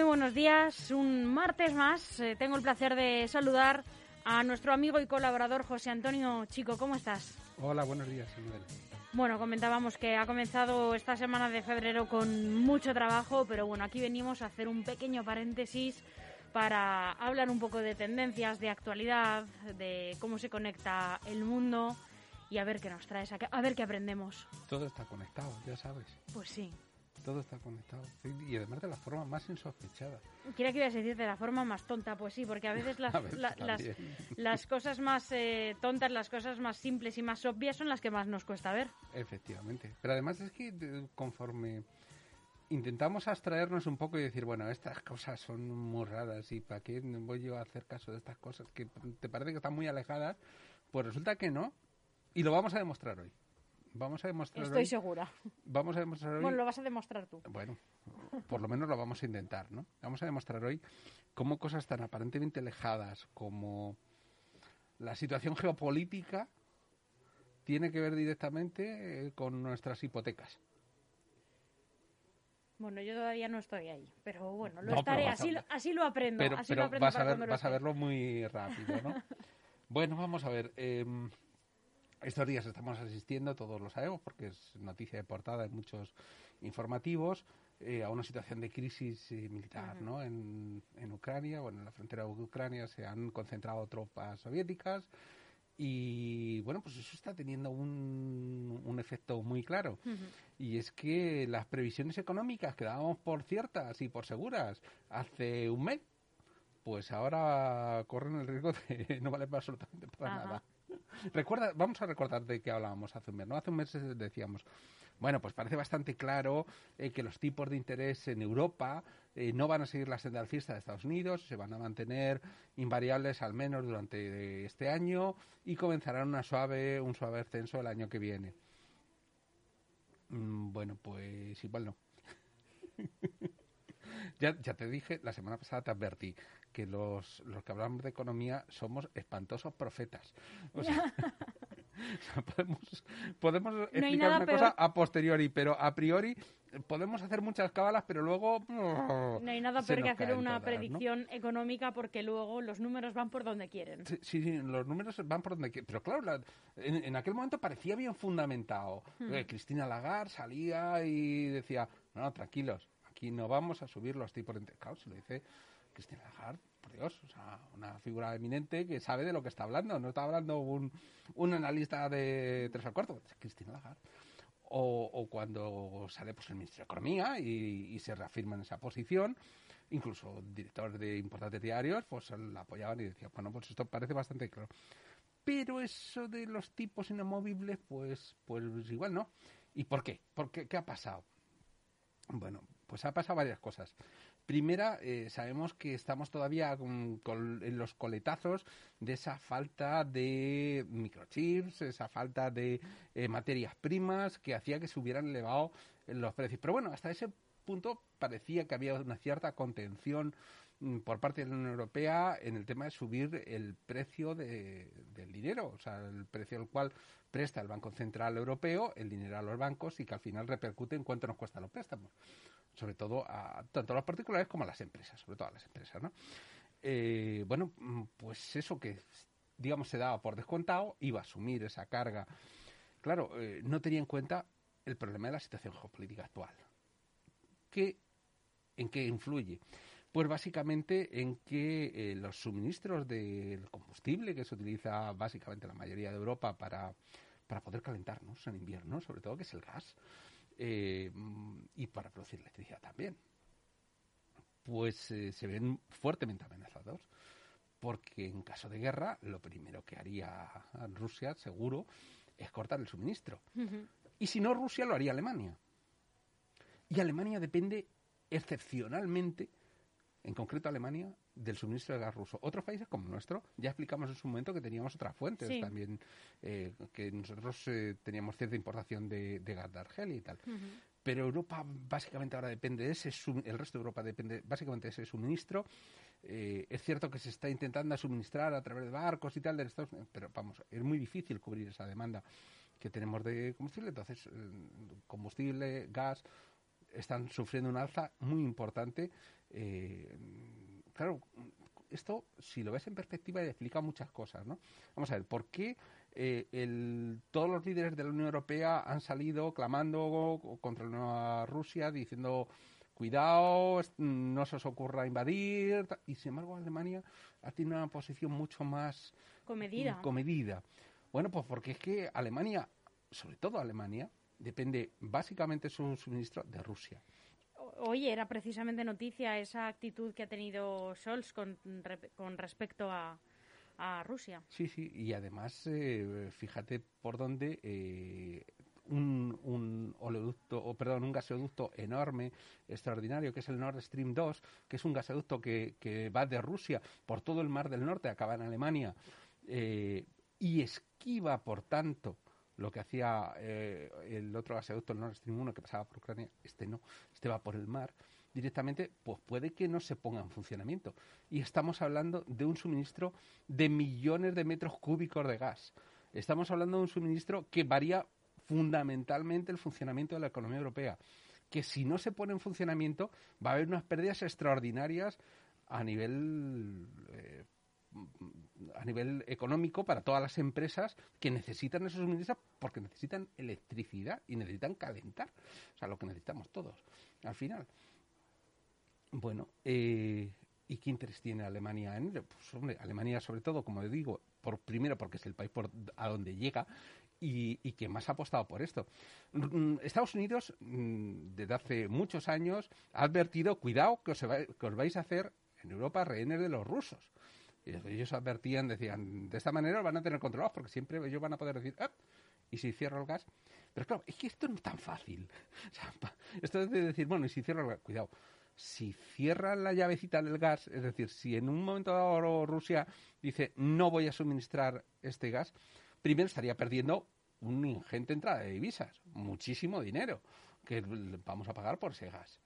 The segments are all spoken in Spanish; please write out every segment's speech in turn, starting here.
Muy buenos días, un martes más. Eh, tengo el placer de saludar a nuestro amigo y colaborador José Antonio Chico. ¿Cómo estás? Hola, buenos días, Manuel. Bueno, comentábamos que ha comenzado esta semana de febrero con mucho trabajo, pero bueno, aquí venimos a hacer un pequeño paréntesis para hablar un poco de tendencias, de actualidad, de cómo se conecta el mundo y a ver qué nos traes, a ver qué aprendemos. Todo está conectado, ya sabes. Pues sí. Todo está conectado. Y además de la forma más insospechada. Quería que ibas a decir de la forma más tonta, pues sí, porque a veces las, las, las, cosas más eh, tontas, las cosas más simples y más obvias son las que más nos cuesta ver. Efectivamente. Pero además es que conforme intentamos abstraernos un poco y decir, bueno, estas cosas son muy raras y ¿para qué voy yo a hacer caso de estas cosas que te parece que están muy alejadas? Pues resulta que no. Y lo vamos a demostrar hoy. Vamos a demostrar Estoy segura. Vamos a demostrar hoy. Bueno, lo vas a demostrar tú. Bueno, por lo menos lo vamos a intentar, ¿no? Vamos a demostrar hoy cómo cosas tan aparentemente alejadas como la situación geopolítica tiene que ver directamente eh, con nuestras hipotecas. Bueno, yo todavía no estoy ahí, pero bueno, lo estaré, así, así lo aprendo. Pero, así lo aprendo vas, a, ver, vas a verlo muy rápido, ¿no? bueno, vamos a ver. Eh, estos días estamos asistiendo, todos lo sabemos, porque es noticia de portada en muchos informativos, eh, a una situación de crisis eh, militar ¿no? en, en Ucrania. Bueno, en la frontera de Ucrania se han concentrado tropas soviéticas y bueno, pues eso está teniendo un, un efecto muy claro. Y es que las previsiones económicas que dábamos por ciertas y por seguras hace un mes, pues ahora corren el riesgo de no valer absolutamente para nada. Recuerda, vamos a recordar de qué hablábamos hace un mes, ¿no? Hace un mes decíamos, bueno, pues parece bastante claro eh, que los tipos de interés en Europa eh, no van a seguir la senda alcista de Estados Unidos, se van a mantener invariables al menos durante este año y comenzarán una suave, un suave ascenso el año que viene. Mm, bueno, pues igual no. ya, ya te dije, la semana pasada te advertí que los, los que hablamos de economía somos espantosos profetas. O sea, podemos, podemos explicar una cosa a posteriori, pero a priori podemos hacer muchas cábalas, pero luego... no hay nada peor que hacer una predicción económica porque luego los números van por donde quieren. Sí, sí los números van por donde quieren. Pero claro, en, aquel momento parecía bien fundamentado. Hmm. Eh, Cristina Lagarde salía y decía, no, tranquilos, aquí no vamos a subir los tipos de interés. Claro, se lo dice Cristina Lagarde, por Dios, una figura eminente que sabe de lo que está hablando. No está hablando un, un analista de tres al cuarto, Cristina Lagarde. O, o, cuando sale pues, el ministro de Economía y, se reafirma en esa posición, incluso directores de importantes diarios pues la apoyaban y decían, bueno, pues esto parece bastante claro. Pero eso de los tipos inamovibles, pues, pues igual no. ¿Y por qué? ¿Por qué? ¿Qué ha pasado? Bueno, pues ha pasado varias cosas. Primera, eh, sabemos que estamos todavía en los coletazos de esa falta de microchips, esa falta de eh, materias primas que hacía que se hubieran elevado los precios. Pero bueno, hasta ese punto parecía que había una cierta contención mm, por parte de la Unión Europea en el tema de subir el precio del dinero, o sea, el precio al cual presta el Banco Central Europeo el dinero a los bancos y que al final repercute en cuánto nos cuestan los préstamos sobre todo a tanto a los particulares como a las empresas, sobre todo a las empresas, ¿no? Eh, bueno, mm, pues eso que, digamos, se daba por descontado, iba a asumir esa carga. Claro, eh, no tenía en cuenta el problema de la situación geopolítica actual. ¿Qué, ¿En qué influye? Pues básicamente en que eh, los suministros del combustible que se utiliza básicamente en la mayoría de Europa para, para poder calentarnos en invierno, sobre todo que es el gas, eh, y para producir electricidad también. Pues eh, se ven fuertemente amenazados, porque en caso de guerra lo primero que haría Rusia, seguro, es cortar el suministro. Y si no Rusia, lo haría Alemania. Y Alemania depende excepcionalmente, en concreto Alemania, del suministro de gas ruso. Otros países como el nuestro, ya explicamos en su momento que teníamos otras fuentes también, eh, que nosotros eh, teníamos cierta importación de, gas de Argelia y tal. Pero Europa básicamente ahora depende de ese, el resto de Europa depende básicamente de ese suministro. Eh, es cierto que se está intentando suministrar a través de barcos y tal de Estados Unidos, pero vamos, es muy difícil cubrir esa demanda que tenemos de combustible. Entonces, combustible, gas, están sufriendo un alza muy importante. Eh, claro, esto, si lo ves en perspectiva, explica muchas cosas, ¿no? Vamos a ver, ¿por qué eh, todos los líderes de la Unión Europea han salido clamando contra la nueva Rusia, diciendo cuidado, no se os ocurra invadir, y sin embargo Alemania ha tenido una posición mucho más comedida. comedida. Bueno, pues porque es que Alemania, sobre todo Alemania, depende básicamente su suministro de Rusia. Oye, era precisamente noticia esa actitud que ha tenido Scholz con, con respecto a, a, Rusia. Sí, sí, y además, eh, fíjate por dónde eh, un, un oleoducto, o perdón, un gasoducto enorme, extraordinario, que es el Nord Stream 2, que es un gasoducto que, que va de Rusia por todo el Mar del Norte, acaba en Alemania, eh, y esquiva, por tanto, lo que hacía eh, el otro gasoducto, el Nord Stream 1, que pasaba por Ucrania, este no, este va por el mar, directamente, pues puede que no se ponga en funcionamiento. Y estamos hablando de un suministro de millones de metros cúbicos de gas. Estamos hablando de un suministro que varía fundamentalmente el funcionamiento de la economía europea, que si no se pone en funcionamiento va a haber unas pérdidas extraordinarias a nivel eh, a nivel económico para todas las empresas que necesitan esos suministros porque necesitan electricidad y necesitan calentar. O sea, lo que necesitamos todos, al final. Bueno, eh, ¿y qué interés tiene Alemania en ello? Pues, hombre, Alemania, sobre todo, como digo, por primero porque es el país por, a donde llega y, que más ha apostado por esto. Mm, Estados Unidos, mm, desde hace muchos años, ha advertido, cuidado, que os, que os vais a hacer en Europa rehenes de los rusos. Y ellos advertían, decían, de esta manera van a tener controlados porque siempre ellos van a poder decir, ¡Ah! ¿y si cierro el gas? Pero claro, es que esto no es tan fácil. esto es de decir, bueno, y si cierro el gas, cuidado, si cierran la llavecita del gas, es decir, si en un momento dado Rusia dice no voy a suministrar este gas, primero estaría perdiendo una ingente entrada de divisas, muchísimo dinero que vamos a pagar por ese gas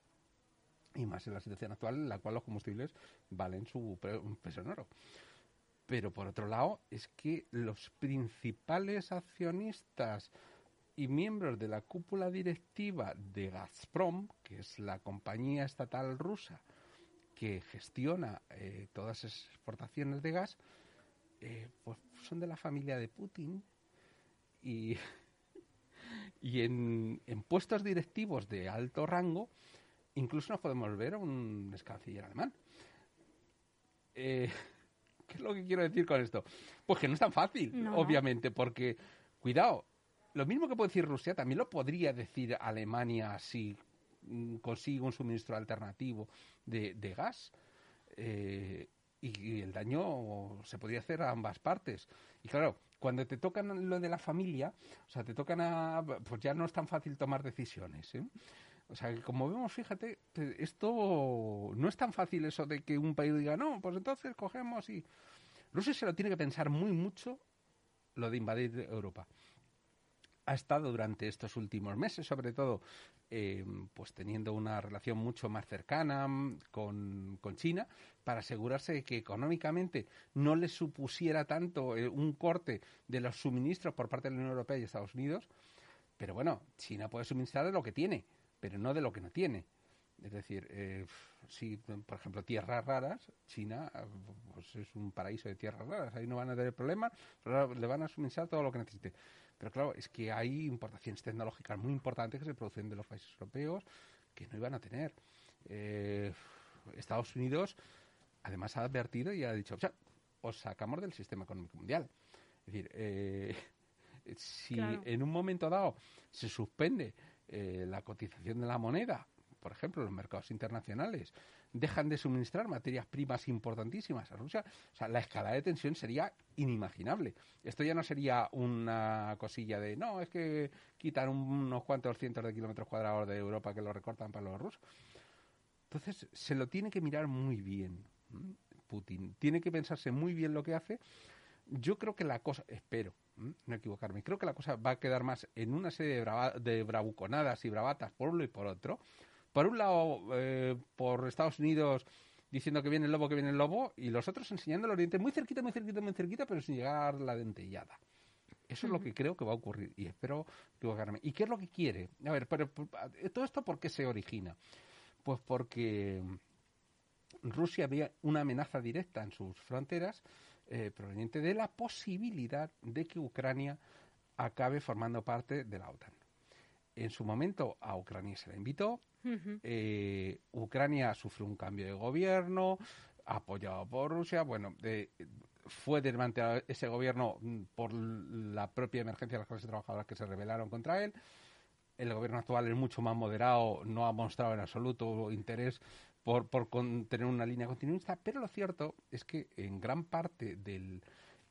y más en la situación actual en la cual los combustibles valen su peso en oro. Pero por otro lado, es que los principales accionistas y miembros de la cúpula directiva de Gazprom, que es la compañía estatal rusa que gestiona eh, todas esas exportaciones de gas, eh, pues son de la familia de Putin y, y en, en puestos directivos de alto rango incluso nos podemos ver a un canciller alemán. Eh, ¿Qué es lo que quiero decir con esto? Pues que no es tan fácil, obviamente, porque, cuidado, lo mismo que puede decir Rusia, también lo podría decir Alemania si mm, consigue un suministro alternativo de, gas. Eh, y, el daño se podría hacer a ambas partes. Y claro, cuando te tocan lo de la familia, o sea, te tocan a. Pues ya no es tan fácil tomar decisiones. ¿eh? O sea, que como vemos, fíjate, esto no es tan fácil eso de que un país diga, no, pues entonces cogemos y... Rusia se lo tiene que pensar muy mucho lo de invadir Europa. Ha estado durante estos últimos meses, sobre todo, eh, pues teniendo una relación mucho más cercana con, con, China para asegurarse de que económicamente no le supusiera tanto eh, un corte de los suministros por parte de la Unión Europea y Estados Unidos. Pero bueno, China puede suministrar de lo que tiene pero no de lo que no tiene. Es decir, eh, si, por ejemplo, tierras raras, China pues es un paraíso de tierras raras, ahí no van a tener problemas, pero le van a suministrar todo lo que necesite. Pero claro, es que hay importaciones tecnológicas muy importantes que se producen de los países europeos que no iban a tener. Eh, Estados Unidos, además, ha advertido y ha dicho, o sea, os sacamos del sistema económico mundial. Es decir, eh, si en un momento dado se suspende eh, la cotización de la moneda, por ejemplo, los mercados internacionales, dejan de suministrar materias primas importantísimas a Rusia, o sea, la escalada de tensión sería inimaginable. Esto ya no sería una cosilla de, no, es que quitan unos cuantos cientos de kilómetros cuadrados de Europa que lo recortan para los rusos. Entonces, se lo tiene que mirar muy bien Putin. Tiene que pensarse muy bien lo que hace. Yo creo que la cosa, espero, no equivocarme. Creo que la cosa va a quedar más en una serie de, bravuconadas y bravatas por uno y por otro. Por un lado, eh, por Estados Unidos diciendo que viene el lobo, que viene el lobo, y los otros enseñando el Oriente muy cerquita, muy cerquita, muy cerquita, pero sin llegar la dentellada. Eso es lo que creo que va a ocurrir y espero ocurra. ¿Y qué es lo que quiere? A ver, pero, todo esto por qué se origina? Pues porque Rusia había una amenaza directa en sus fronteras eh, proveniente de la posibilidad de que Ucrania acabe formando parte de la OTAN. En su momento a Ucrania se la invitó, eh, Ucrania sufrió un cambio de gobierno apoyado por Rusia, bueno, fue desmantelado ese gobierno mm, por la propia emergencia de las clases trabajadoras que se rebelaron contra él. El gobierno actual es mucho más moderado, no ha mostrado en absoluto interés por, por tener una línea continuista, pero lo cierto es que en gran parte del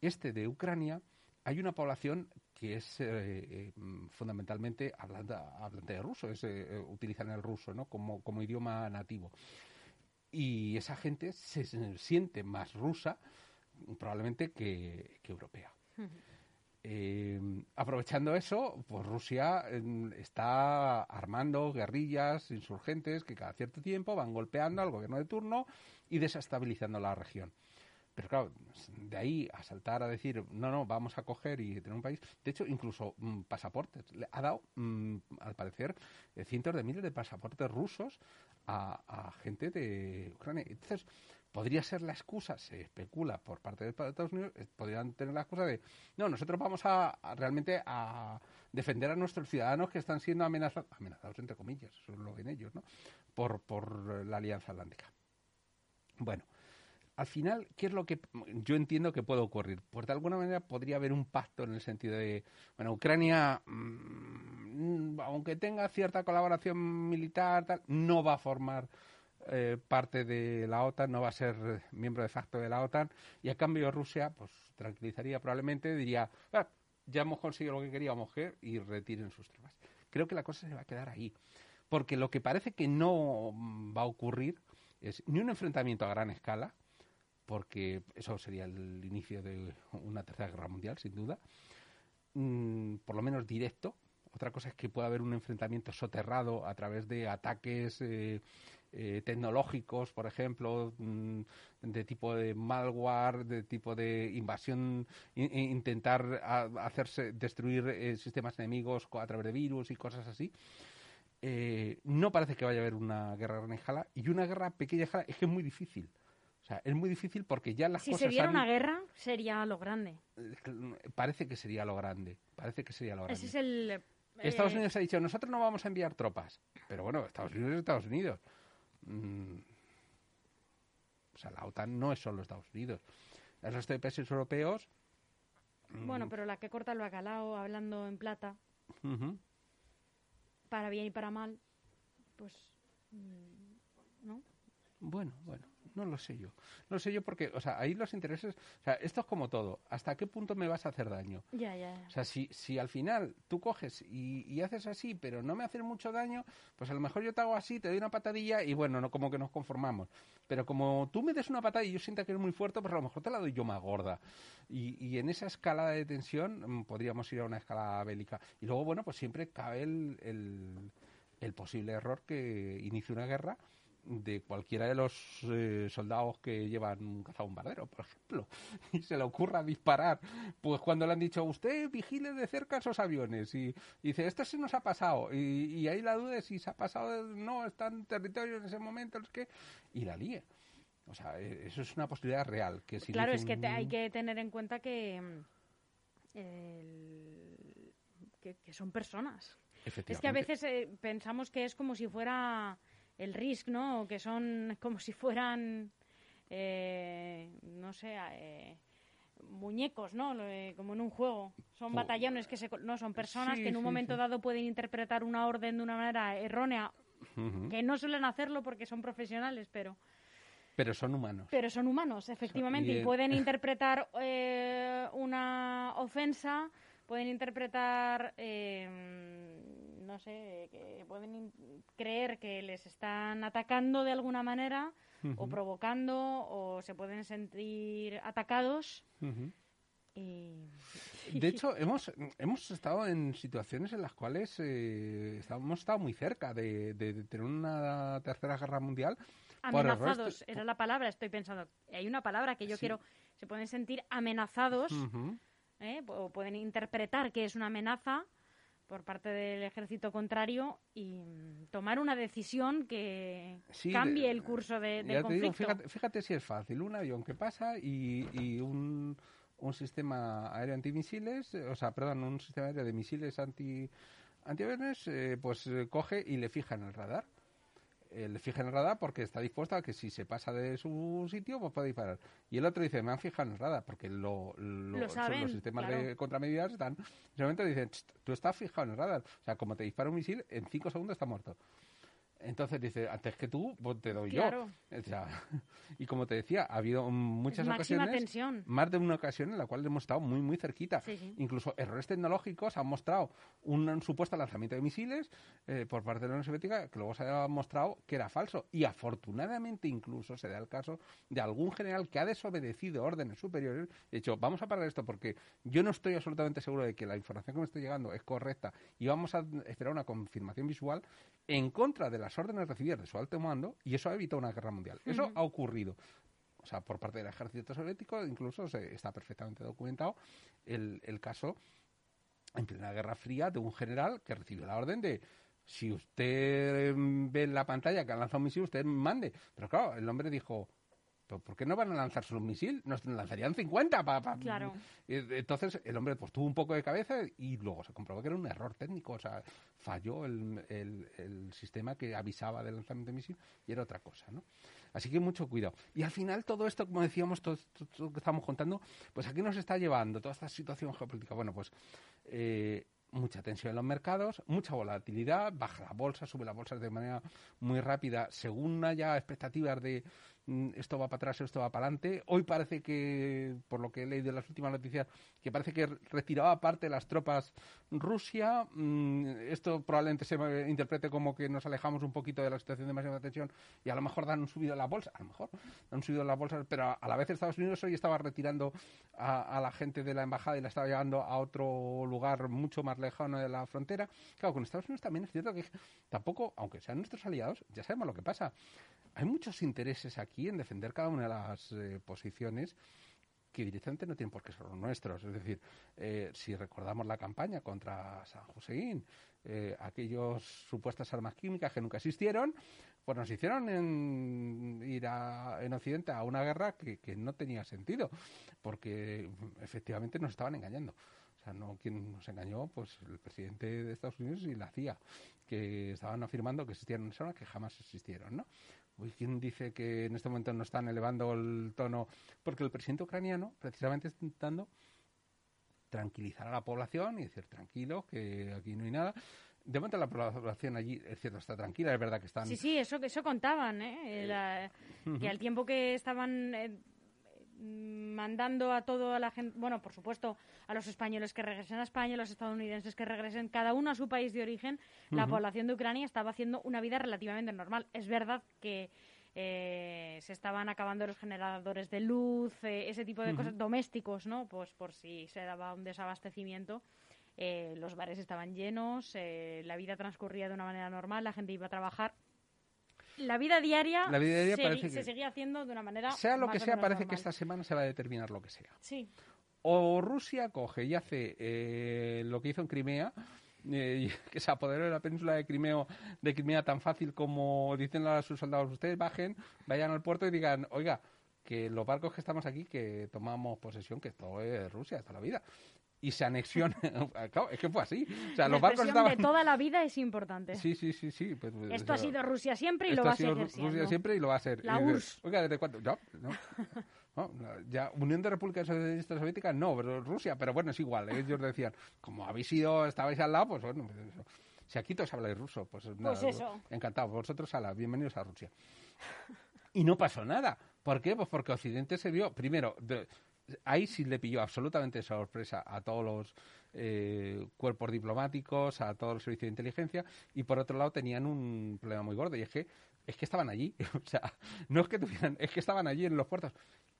este de Ucrania hay una población que es eh, eh, fundamentalmente hablante, de ruso, es, eh, utilizan el ruso ¿no? como, como idioma nativo. Y esa gente se, siente más rusa probablemente que, europea. Eh, aprovechando eso, pues Rusia em, está armando guerrillas insurgentes que cada cierto tiempo van golpeando al gobierno de turno y desestabilizando la región. Pero claro, de ahí a saltar a decir, no, no, vamos a coger y tener un país. De hecho, incluso mm, pasaportes. Le ha dado, mm, al parecer, eh, cientos de miles de pasaportes rusos a, a, gente de Ucrania. Entonces, podría ser la excusa, se especula por parte de Estados Unidos, eh, podrían tener la excusa de, no, nosotros vamos a, realmente a defender a nuestros ciudadanos que están siendo amenazados, amenazados entre comillas, eso lo ven ellos, ¿no? Por, por la Alianza Atlántica. Bueno, al final, ¿qué es lo que yo entiendo que puede ocurrir? Pues de alguna manera podría haber un pacto en el sentido de, bueno, Ucrania, mm, aunque tenga cierta colaboración militar, no va a formar eh, parte de la OTAN, no va a ser miembro de facto de la OTAN, y a cambio Rusia, pues tranquilizaría probablemente, diría, ah, ya hemos conseguido lo que queríamos que y retiren sus tropas. Creo que la cosa se va a quedar ahí, porque lo que parece que no va a ocurrir es ni un enfrentamiento a gran escala, porque eso sería el inicio de una tercera guerra mundial, sin duda, mm, por lo menos directo. Otra cosa es que pueda haber un enfrentamiento soterrado a través de ataques eh, eh, tecnológicos, por ejemplo, mm, de tipo de malware, de tipo de invasión, intentar hacerse destruir eh, sistemas enemigos a través de virus y cosas así. Eh, no parece que vaya a haber una guerra gran escala y una guerra pequeña escala es que es muy difícil. O sea, es muy difícil porque ya las si cosas. Si se diera una guerra, sería lo grande. Parece que sería lo grande. Parece que sería lo grande. Ese es el. Estados Unidos ha dicho: nosotros no vamos a enviar tropas. Pero bueno, Estados Unidos es Estados Unidos. Mm, o sea, la OTAN no es solo Estados Unidos. El resto de países europeos. Mm, bueno, pero la que corta lo ha calado, hablando en plata, para bien y para mal, pues. Mm, ¿No? Bueno, bueno no lo sé yo. No lo sé yo porque, o sea, ahí los intereses, o sea, esto es como todo. ¿Hasta qué punto me vas a hacer daño? Ya, ya. O sea, si, si al final tú coges y, haces así, pero no me haces mucho daño, pues a lo mejor yo te hago así, te doy una patadilla y bueno, no como que nos conformamos. Pero como tú me des una patada y yo sienta que es muy fuerte, pues a lo mejor te la doy yo más gorda. Y, y en esa escala de tensión mm, podríamos ir a una escala bélica. Y luego, bueno, pues siempre cabe el, el, el posible error que inicie una guerra de cualquiera de los eh, soldados que llevan un cazabombardero, por ejemplo, y se le ocurra disparar, pues cuando le han dicho, usted vigile de cerca esos aviones, y, dice, esto se nos ha pasado, y, ahí la duda de si se ha pasado, no, está en territorio en ese momento, es que, y la líe. O sea, e, eso es una posibilidad real. Que si claro, es que hay que tener en cuenta que, que, son personas. Es que a veces eh, pensamos que es como si fuera el Risk, ¿no? Que son como si fueran, eh, no sé, eh, muñecos, ¿no? Eh, como en un juego. Son batallones que se, no son personas que en un momento dado pueden interpretar una orden de una manera errónea, que no suelen hacerlo porque son profesionales, pero pero son humanos. Pero son humanos, efectivamente, y, pueden interpretar una ofensa, pueden interpretar no sé, que pueden creer que les están atacando de alguna manera o provocando o se pueden sentir atacados. De hecho, hemos, hemos estado en situaciones en las cuales eh, hemos estado muy cerca de, tener una tercera guerra mundial. Amenazados, era la palabra, estoy pensando. Hay una palabra que yo quiero, se pueden sentir amenazados ¿eh? o pueden interpretar que es una amenaza por parte del ejército contrario y mm, tomar una decisión que cambie el curso de, del conflicto. fíjate, si es fácil. Un avión que pasa y, un, un, sistema aéreo antimisiles, o sea, perdón, un sistema aéreo de misiles anti antiaviones, eh, pues eh, coge y le fija en el radar. Le fija en el radar porque está dispuesto a que si se pasa de su sitio, pues puede disparar. Y el otro dice, me han fijado en el radar, porque lo, los sistemas de contramedidas están... Momento dicen, tú estás fijado en el radar. O sea, como te dispara un misil, en cinco segundos está muerto. Entonces dice, antes que tú, pues te doy yo. y como te decía, ha habido muchas ocasiones, más de una ocasión en la cual hemos estado muy, muy cerquita. Incluso errores tecnológicos han mostrado un, supuesto lanzamiento de misiles eh, por parte de la Unión Soviética que luego se ha mostrado que era falso. Y afortunadamente incluso se da el caso de algún general que ha desobedecido órdenes superiores. De hecho, vamos a parar esto porque yo no estoy absolutamente seguro de que la información que me está llegando es correcta y vamos a esperar una confirmación visual en contra de las órdenes recibidas de su alto mando y eso ha evitado una guerra mundial. Eso ha ocurrido. O sea, por parte del ejército soviético, incluso se, está perfectamente documentado el, el caso en plena Guerra Fría de un general que recibió la orden de si usted ve en la pantalla que ha lanzado un misil, usted mande. Pero claro, el hombre dijo, ¿por qué no van a lanzar solo un misil? Nos lanzarían 50 para... Claro. Entonces el hombre pues tuvo un poco de cabeza y luego se comprobó que era un error técnico, o sea, falló el, el, sistema que avisaba del lanzamiento de misil y era otra cosa, ¿no? Así que mucho cuidado. Y al final todo esto, como decíamos, todo esto que estamos contando, pues aquí nos está llevando toda esta situación geopolítica. Bueno, pues... Eh, mucha tensión en los mercados, mucha volatilidad, baja la bolsa, sube la bolsa de manera muy rápida, según haya expectativas de esto va para atrás, esto va para adelante. Hoy parece que, por lo que he leído en las últimas noticias, que parece que retiraba parte de las tropas Rusia. Mm, esto probablemente se interprete como que nos alejamos un poquito de la situación de máxima tensión y a lo mejor dan un subido en la bolsa, a lo mejor dan subido en la bolsa, pero a la vez Estados Unidos hoy estaba retirando a, la gente de la embajada y la estaba llevando a otro lugar mucho más lejano de la frontera. Claro, con Estados Unidos también es cierto que tampoco, aunque sean nuestros aliados, ya sabemos lo que pasa hay muchos intereses aquí en defender cada una de las eh, posiciones que directamente no tienen por qué ser los nuestros. Es decir, eh, si recordamos la campaña contra San Hussein, eh, aquellas supuestas armas químicas que nunca existieron, pues nos hicieron en, ir en Occidente a una guerra que, que, no tenía sentido, porque efectivamente nos estaban engañando. O sea, no quien nos engañó, pues el presidente de Estados Unidos y la CIA, que estaban afirmando que existían armas que jamás existieron, ¿no? ¿Quién dice que en este momento no están elevando el tono? Porque el presidente ucraniano precisamente está intentando tranquilizar a la población y decir, tranquilo, que aquí no hay nada. De momento la población allí, es cierto, está tranquila, es verdad que están... Sí, sí, eso, eso contaban, ¿eh? Que al tiempo que estaban eh, mandando a toda la gente, bueno, por supuesto, a los españoles que regresen a España, a los estadounidenses que regresen, cada uno a su país de origen, la población de Ucrania estaba haciendo una vida relativamente normal. Es verdad que eh, se estaban acabando los generadores de luz, eh, ese tipo de cosas domésticos, ¿no? Pues por si se daba un desabastecimiento. Eh, los bares estaban llenos, la vida transcurría de una manera normal, la gente iba a trabajar la vida diaria, se, seguía haciendo de una manera. Sea lo que sea, parece que esta semana se va a determinar lo que sea. Sí. O Rusia coge y hace eh, lo que hizo en Crimea, eh, que se apoderó de la península de Crimea, de Crimea tan fácil como dicen a sus soldados: ustedes bajen, vayan al puerto y digan, oiga, que los barcos que estamos aquí, que tomamos posesión, que esto es Rusia toda la vida y se anexiona. claro, es que fue así. O sea, la los barcos estaban... de toda la vida es importante. Sí, sí, sí, sí. Pues, pues, esto ha sido Rusia siempre y lo va a ser. Rusia siempre y lo va a ser. La URSS. Oiga, ¿desde cuándo? No, no. ya, Unión de Repúblicas Soviéticas no, pero Rusia, pero bueno, es igual. Ellos decían, como habéis ido, estabais al lado, pues bueno, pues si aquí todos habláis ruso, pues, nada, pues eso. encantado. Vosotros, a la, bienvenidos a Rusia. Y no pasó nada. ¿Por qué? Pues porque Occidente se vio, primero, ahí sí le pilló absolutamente sorpresa a todos los eh, cuerpos diplomáticos, a todos los servicios de inteligencia, y por otro lado tenían un problema muy gordo, y es que, es que estaban allí, o sea, no es que tuvieran, es que estaban allí en los puertos,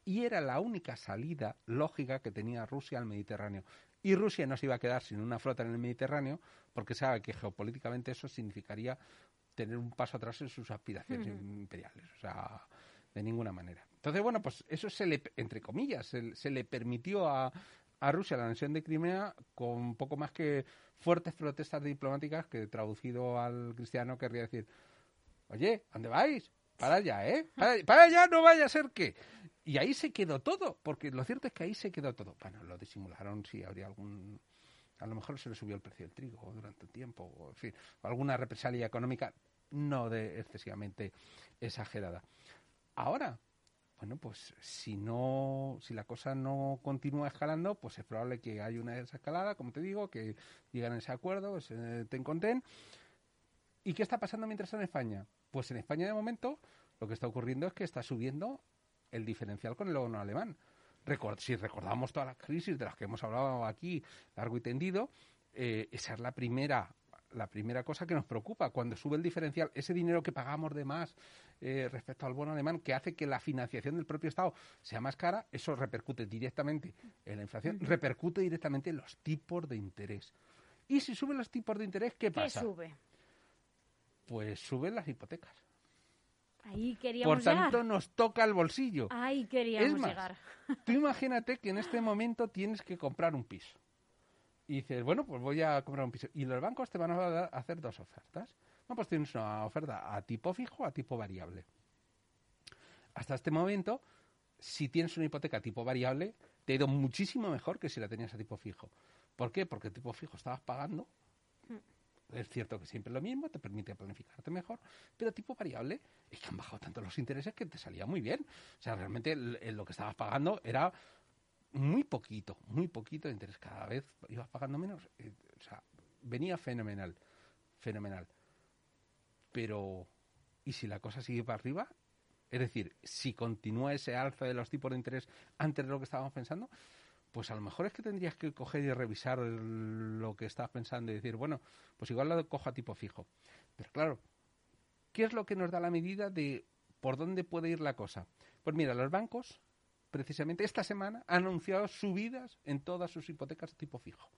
y era la única salida lógica que tenía Rusia al Mediterráneo. Y Rusia no se iba a quedar sin una flota en el Mediterráneo, porque sabe que geopolíticamente eso significaría tener un paso atrás en sus aspiraciones imperiales, o sea, de ninguna manera. Entonces, bueno, pues eso se le, entre comillas, se, le permitió a, a Rusia la anexión de Crimea con poco más que fuertes protestas diplomáticas que traducido al cristiano querría decir, oye, ¿dónde vais? Para allá, ¿eh? Para, allá, no vaya a ser que... Y ahí se quedó todo, porque lo cierto es que ahí se quedó todo. Bueno, lo disimularon si habría algún... A lo mejor se le subió el precio del trigo durante un tiempo, o en fin, alguna represalia económica no de excesivamente exagerada. Ahora, bueno, pues si no, si la cosa no continúa escalando, pues es probable que haya una desescalada, como te digo, que lleguen a ese acuerdo, se ten con ten. ¿Y qué está pasando mientras en España? Pues en España de momento lo que está ocurriendo es que está subiendo el diferencial con el bono alemán. si recordamos todas las crisis de las que hemos hablado aquí largo y tendido, eh, esa es la primera la primera cosa que nos preocupa cuando sube el diferencial, ese dinero que pagamos de más eh, respecto al bono alemán, que hace que la financiación del propio Estado sea más cara, eso repercute directamente en la inflación, repercute directamente en los tipos de interés. Y si suben los tipos de interés, ¿qué pasa? ¿Qué sube? Pues suben las hipotecas. Ahí queríamos Por tanto, nos toca el bolsillo. Ahí queríamos llegar. Tú imagínate que en este momento tienes que comprar un piso y dices, bueno, pues voy a comprar un piso. Y los bancos te van a hacer dos ofertas. No, pues tienes una oferta a tipo fijo, a tipo variable. Hasta este momento, si tienes una hipoteca a tipo variable, te ha ido muchísimo mejor que si la tenías a tipo fijo. ¿Por qué? Porque tipo fijo estabas pagando. Mm. Es cierto que siempre es lo mismo, te permite planificarte mejor, pero tipo variable es que han bajado tanto los intereses que te salía muy bien. O sea, realmente lo que estabas pagando era muy poquito, muy poquito de interés. Cada vez ibas pagando menos. Eh, o sea, venía fenomenal, fenomenal. Pero, ¿y si la cosa sigue para arriba? Es decir, si continúa ese alza de los tipos de interés antes de lo que estábamos pensando, pues a lo mejor es que tendrías que coger y revisar lo que estabas pensando y decir, bueno, pues igual lo cojo a tipo fijo. Pero claro, ¿qué es lo que nos da la medida de por dónde puede ir la cosa? Pues mira, los bancos precisamente esta semana, ha anunciado subidas en todas sus hipotecas de tipo fijo.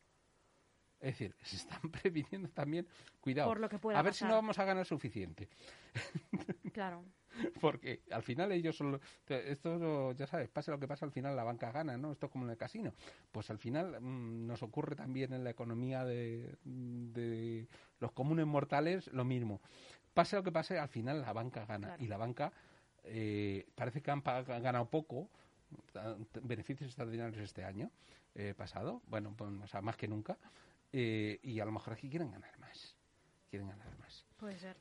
Es decir, se están previniendo también, cuidado, a ver si no vamos a ganar suficiente. Claro. Porque al final ellos son, esto ya sabes, pase lo que pase, al final la banca gana, ¿no? Esto es como en el casino. Pues al final mm, nos ocurre también en la economía de, de, los comunes mortales lo mismo. Pase lo que pase, al final la banca gana. Y la banca eh, parece que han, han ganado poco, beneficios extraordinarios este año eh, pasado, bueno, pues, o sea, más que nunca, eh, y a lo mejor aquí quieren ganar más. Quieren ganar más. Puede ser.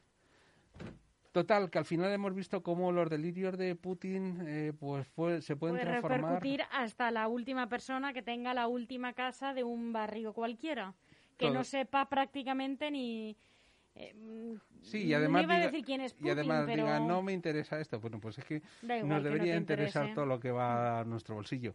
Total, que al final hemos visto cómo los delirios de Putin eh, pues se pueden Puede transformar. repercutir hasta la última persona que tenga la última casa de un barrio cualquiera, que no sepa prácticamente ni eh, sí, y además, y además diga, no me interesa esto. Bueno, pues es que nos debería interesar todo lo que va a nuestro bolsillo.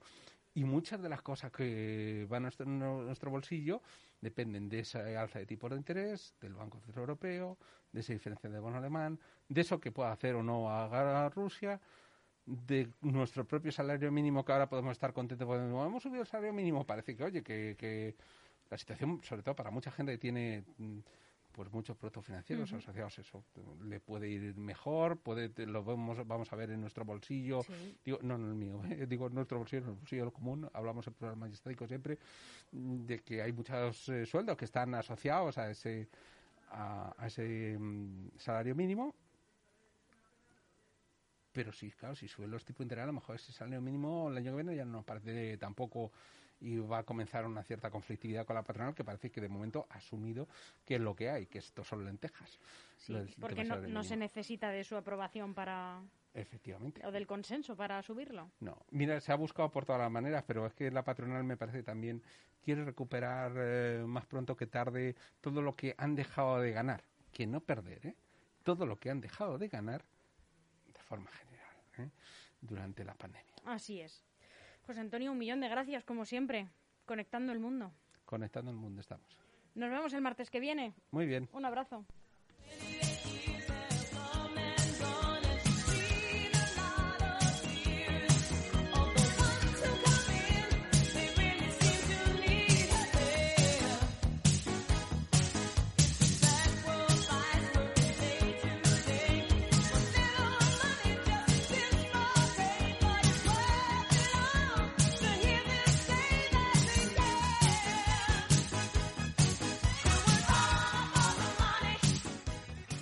Y muchas de las cosas que van a nuestro, bolsillo dependen de esa alza de tipo de interés, del Banco Central Europeo, de esa diferencia de bono alemán, de eso que pueda hacer o no a Rusia, de nuestro propio salario mínimo, que ahora podemos estar contentos porque hemos subido el salario mínimo. Parece que, oye, que, que la situación, sobre todo para mucha gente que tiene mm, pues muchos productos financieros asociados a eso. Le puede ir mejor, puede lo vamos, vamos a ver en nuestro bolsillo, digo, no, no el mío, eh, digo en nuestro bolsillo, en el bolsillo común, hablamos en programa magistético siempre de que hay muchos eh, sueldos que están asociados a ese a, ese mm, salario mínimo. Pero sí, claro, si suben los tipos de interés, a lo mejor ese salario mínimo el año que viene ya no nos parece tampoco y va a comenzar una cierta conflictividad con la patronal que parece que de momento ha asumido que es lo que hay, que esto son lentejas. Sí, porque no, se necesita de su aprobación para... Efectivamente. O del consenso para subirlo. No, mira, se ha buscado por todas las maneras, pero es que la patronal me parece también quiere recuperar eh, más pronto que tarde todo lo que han dejado de ganar, que no perder, ¿eh? Todo lo que han dejado de ganar de forma general, ¿eh? durante la pandemia. Así es. Pues Antonio, un millón de gracias, como siempre, conectando el mundo. Conectando el mundo estamos. Nos vemos el martes que viene. Muy bien. Un abrazo.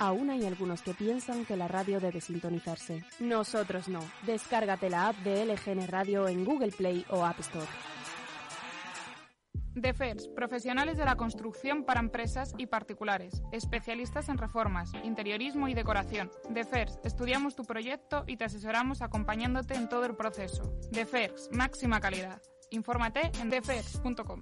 Aún hay algunos que piensan que la radio debe sintonizarse. Nosotros no. Descárgate la app de LGN Radio en Google Play o App Store. DEFERS, profesionales de la construcción para empresas y particulares, especialistas en reformas, interiorismo y decoración. DEFERS, estudiamos tu proyecto y te asesoramos acompañándote en todo el proceso. DEFERS, máxima calidad. Infórmate en defers.com.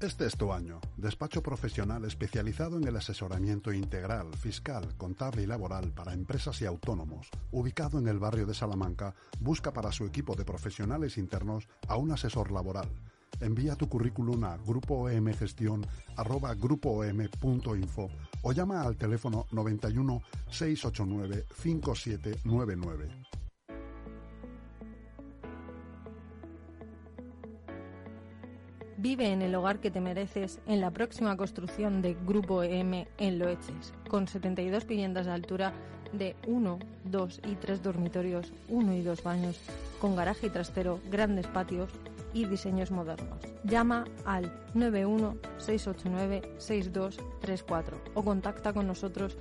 Este es tu año. Despacho profesional especializado en el asesoramiento integral, fiscal, contable y laboral para empresas y autónomos. Ubicado en el barrio de Salamanca, busca para su equipo de profesionales internos a un asesor laboral. Envía tu currículum a grupoomgestión@grupoom.info o llama al teléfono 91 689 5799. Vive en el hogar que te mereces en la próxima construcción de Grupo EM en Loeches, con 72 viviendas de altura de 1, 2 y 3 dormitorios, 1 y 2 baños, con garaje y trastero, grandes patios y diseños modernos. Llama al 91-689-6234 o contacta con nosotros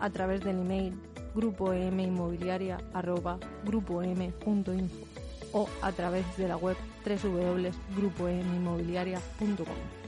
a través del email grupoeminmobiliaria.grupoem.info o a través de la web www.grupoeminmobiliaria.com.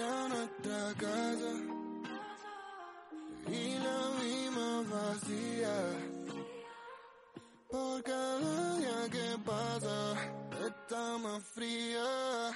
Volví a casa y la vimos vacía. Por cada día que pasa está más fría.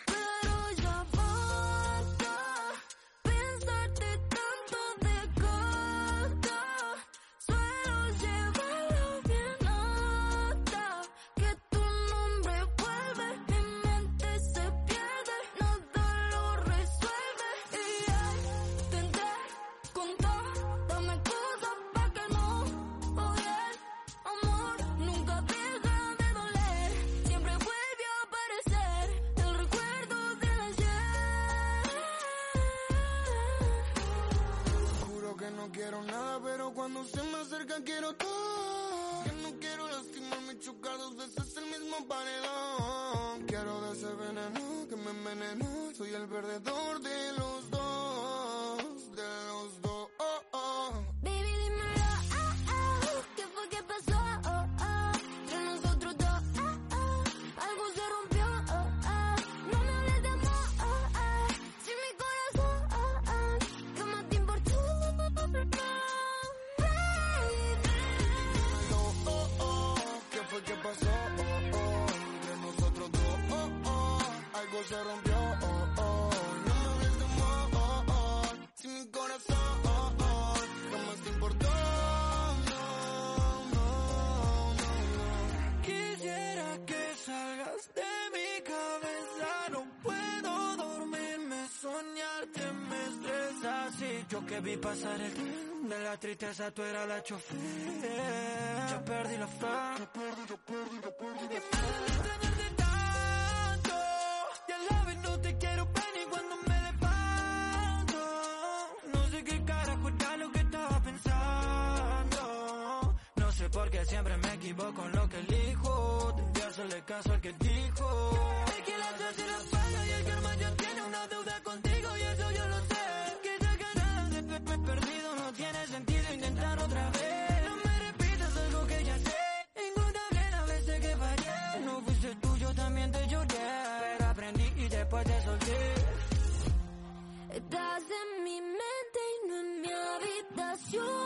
Quiero nada, pero cuando se me acerca quiero todo. Que no quiero lastimarme, chocar dos veces el mismo paredón. Quiero de ese veneno que me envenenó. Soy el perdedor de los se rompió, oh, oh, no hables de amor, oh, oh, si mi corazón, oh, oh, jamás te importó, no, no, no. Quisiera que salgas de mi cabeza, no puedo dormirme, soñarte me estresa, si yo que vi pasar el de la tristeza, tú eras la chofer, ya perdí la fe, ya perdí, ya perdí, ya perdí, ya perdí. Sé por qué siempre me equivoco en lo que elijo, tendría hacerle caso al que dijo. Hay que lanzarse la espalda y el karma ya tiene una deuda contigo y eso yo lo sé. Que ya ganaste, pe- pe- perdido, no tiene sentido intentar otra vez. No me repitas algo que ya sé. Encuentra bien a veces que fallé. No fuiste tuyo, también te lloré. Pero aprendí y después te solté. Estás en mi mente y no en mi habitación.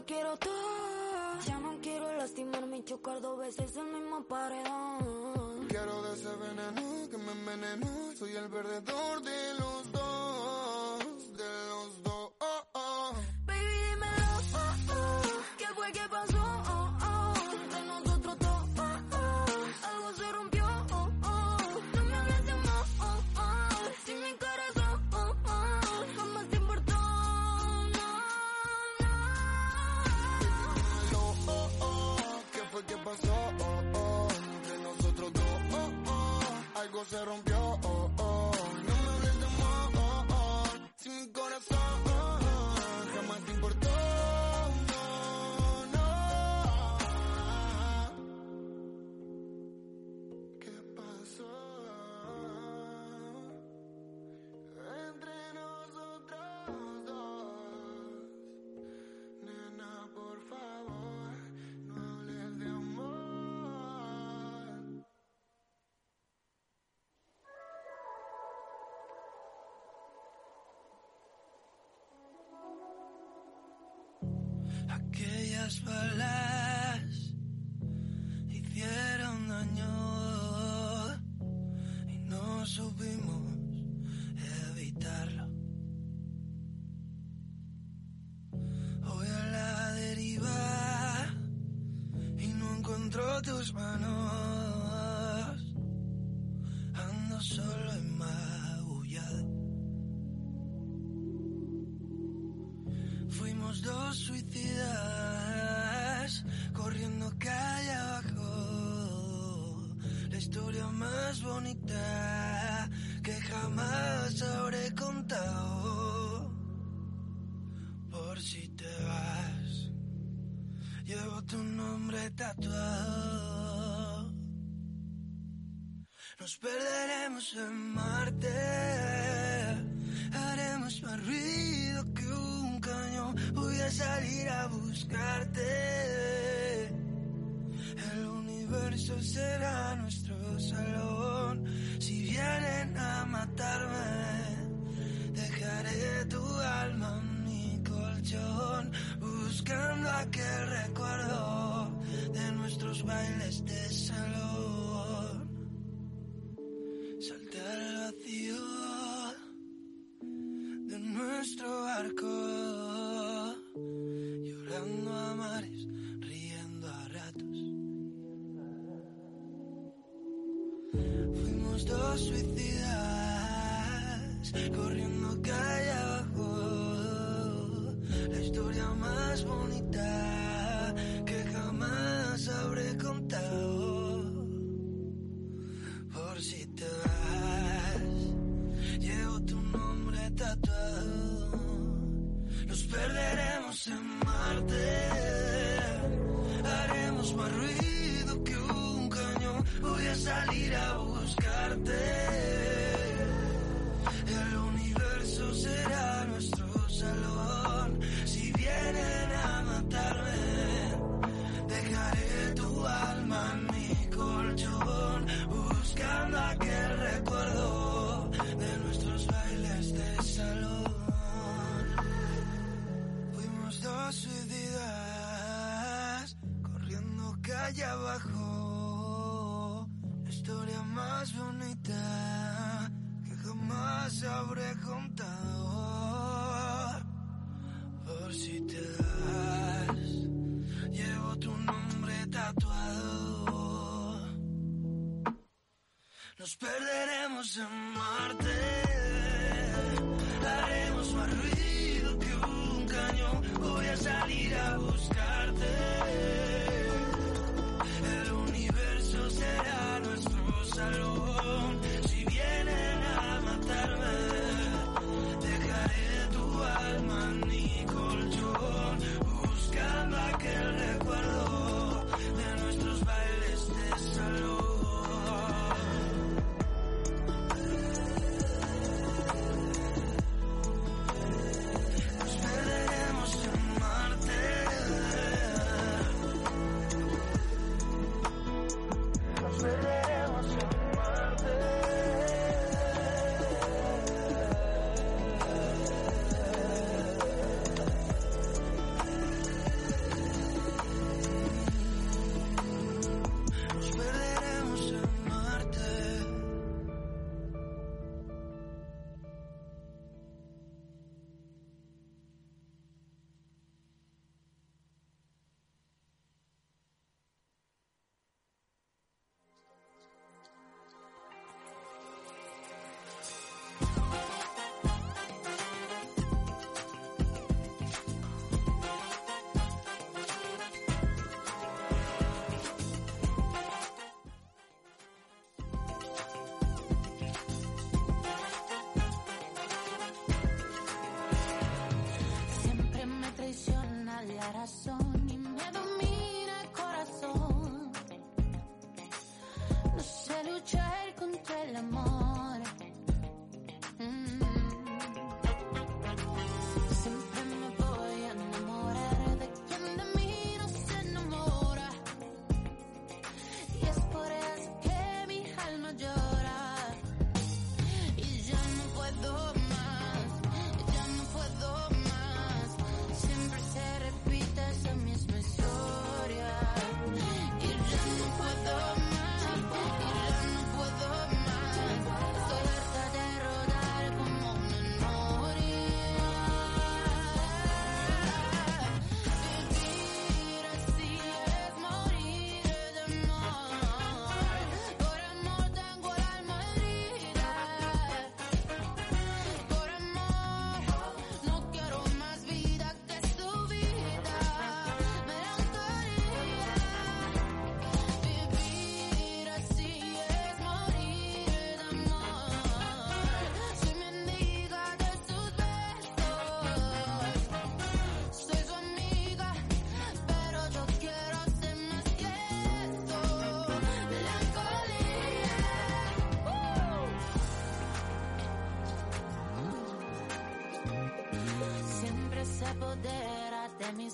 Quiero todo. Ya no quiero lastimarme y chocar dos veces el mismo paredón. Quiero de ese veneno que me envenenó. Soy el perdedor de los dos, de los dos. Baby, dímelo, oh, oh. ¿Qué fue que pasó? Se rompió, Nos perderemos en Marte, haremos más ruido que un cañón. Voy a salir a buscarte. El universo será nuestro salón. Suicidas, corriendo Siempre se apodera de mi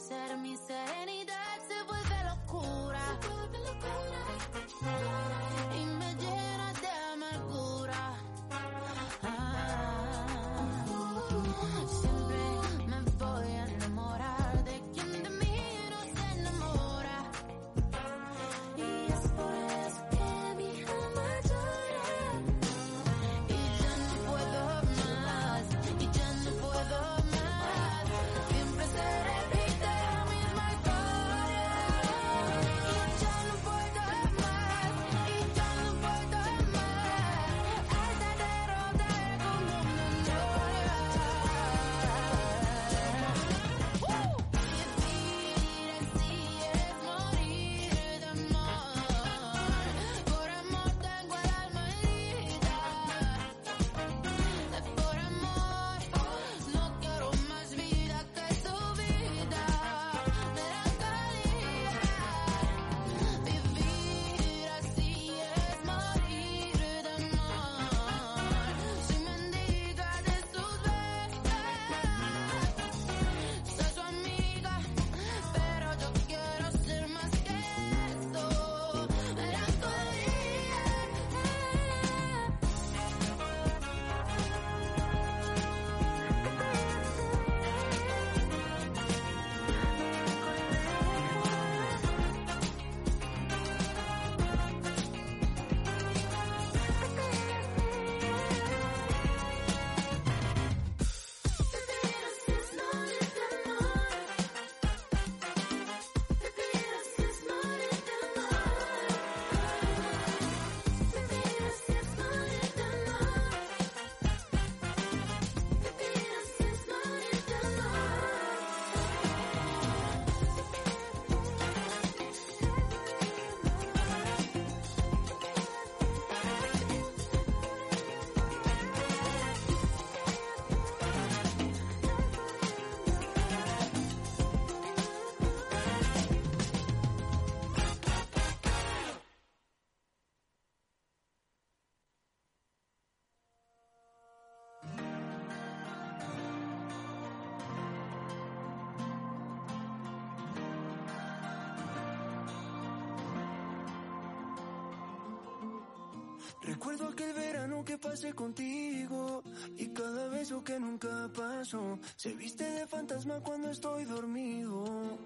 Recuerdo aquel verano que pasé contigo y cada beso que nunca pasó se viste de fantasma cuando estoy dormido.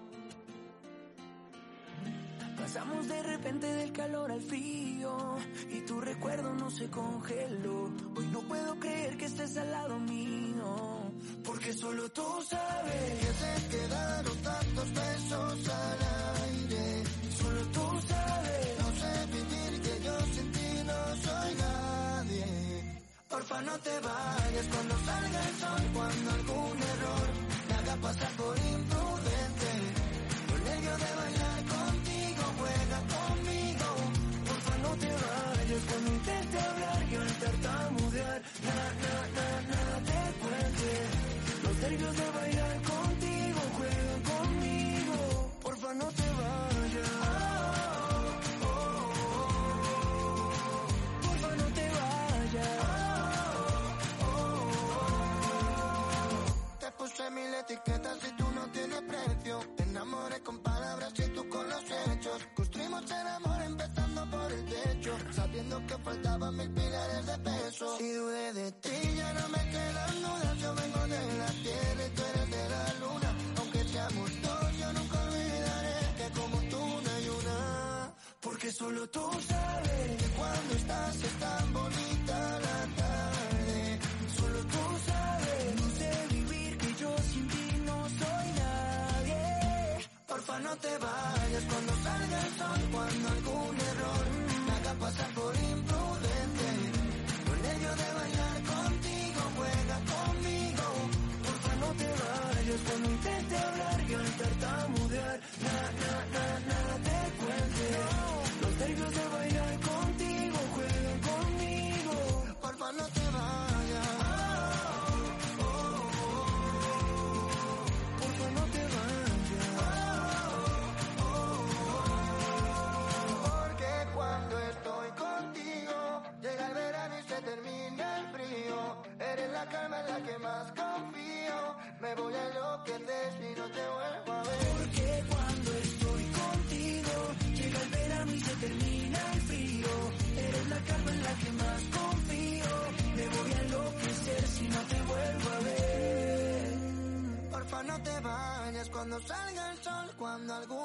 Pasamos de repente del calor al frío y tu recuerdo no se congeló. Hoy no puedo creer que estés al lado mío, porque solo tú solo tú cuando algún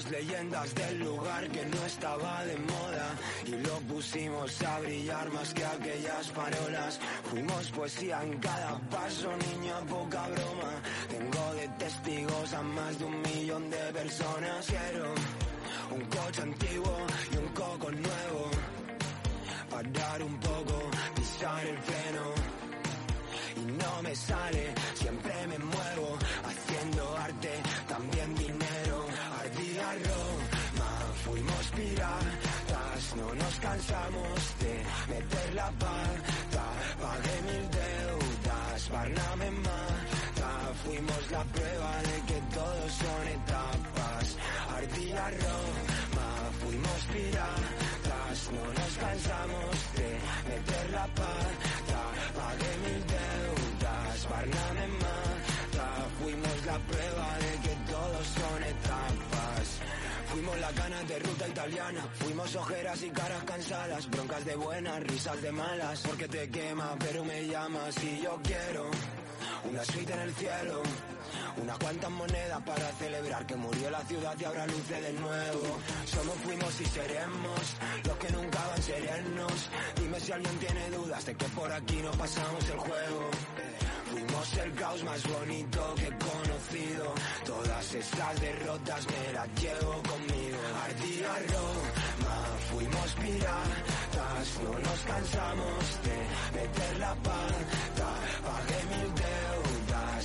Creamos leyendas del lugar que no estaba de moda y lo pusimos a brillar más que aquellas parolas. Fuimos poesía en cada paso, niña, poca broma. Tengo de testigos a más de un millón de personas. Quiero un coche antiguo y a fuimos piratas, no nos cansamos de meter la pata, pagué mil deudas, Barna me mata, fuimos la prueba de que todos son etapas. Fuimos las ganas de ruta italiana, fuimos ojeras y caras cansadas, broncas de buenas, risas de malas, porque te quema pero me llamas y yo quiero una suite en el cielo, unas cuantas monedas para celebrar que murió la ciudad y ahora luce de nuevo. Somos, fuimos y seremos los que nunca van serenos. Dime si alguien tiene dudas de que por aquí no pasamos el juego. Fuimos el caos más bonito que he conocido. Todas estas derrotas me las llevo conmigo. Ardía Roma, fuimos piratas, no nos cansamos de meter la pata. Pagué mil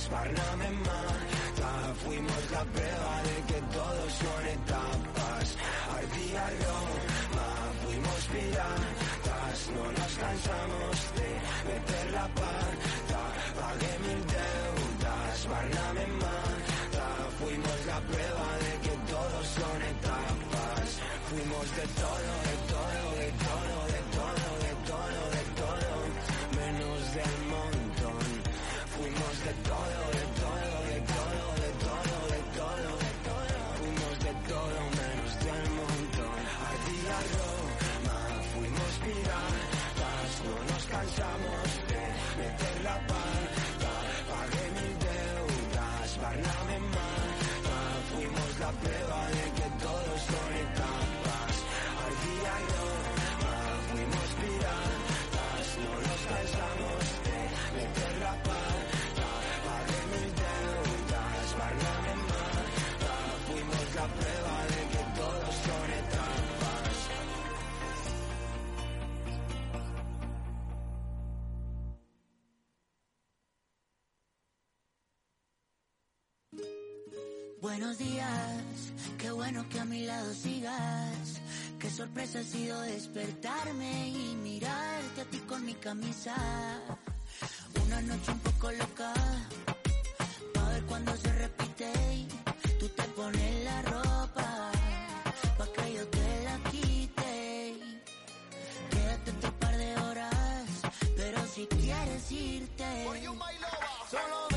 deudas, Barna me mata. Fuimos la prueba de que todos son etapas. Ardía Roma, fuimos piratas. No nos cansamos de meter la pata. Pagué mil deudas, Barna me mata. Fuimos la prueba de que todos son etapas. Fuimos de todo, de todo, de Buenos días, qué bueno que a mi lado sigas. Qué sorpresa ha sido despertarme y mirarte a ti con mi camisa. Una noche un poco loca, pa' ver cuando se repite. y Tú te pones la ropa, pa' que yo te la quite. Quédate otro par de horas, pero si quieres irte. Solo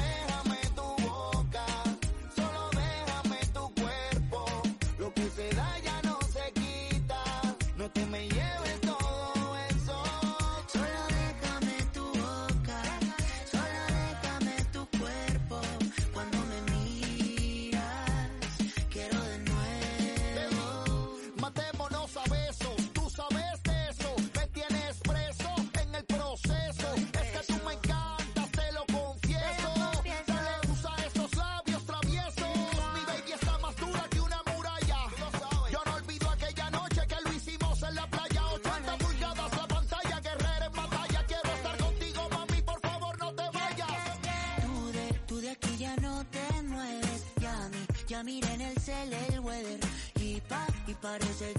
parece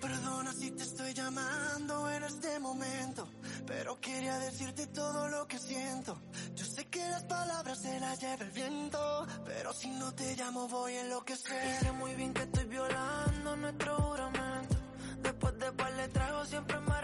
Perdona si te estoy llamando en este momento, pero quería decirte todo lo que siento. Yo sé que las palabras se las lleva el viento, pero si no te llamo voy en lo que sé. Muy bien que estoy violando nuestro juramento. Después de le trago siempre más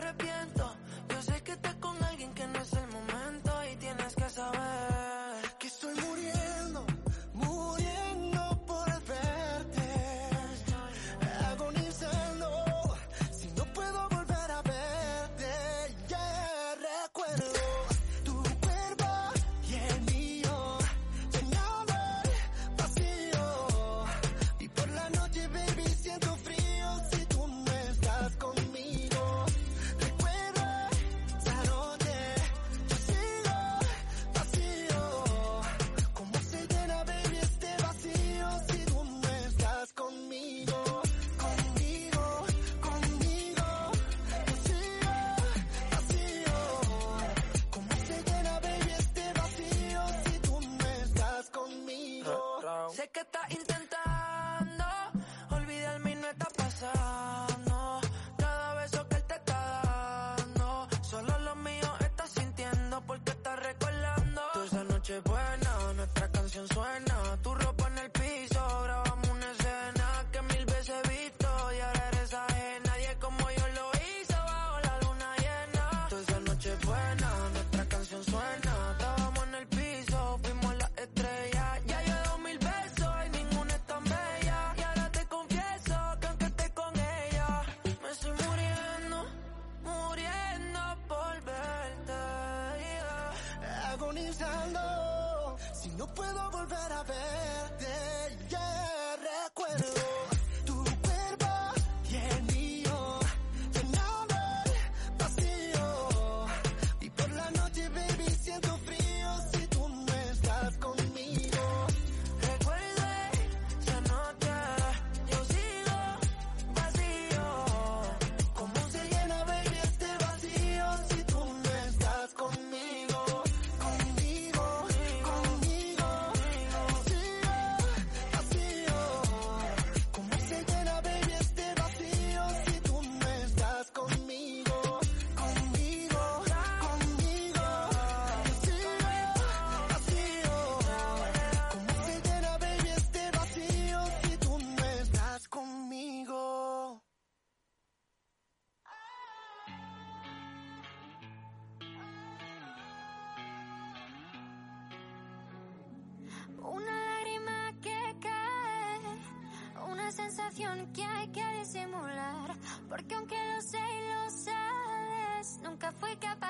que hay que disimular, porque aunque lo sé y lo sabes, nunca fui capaz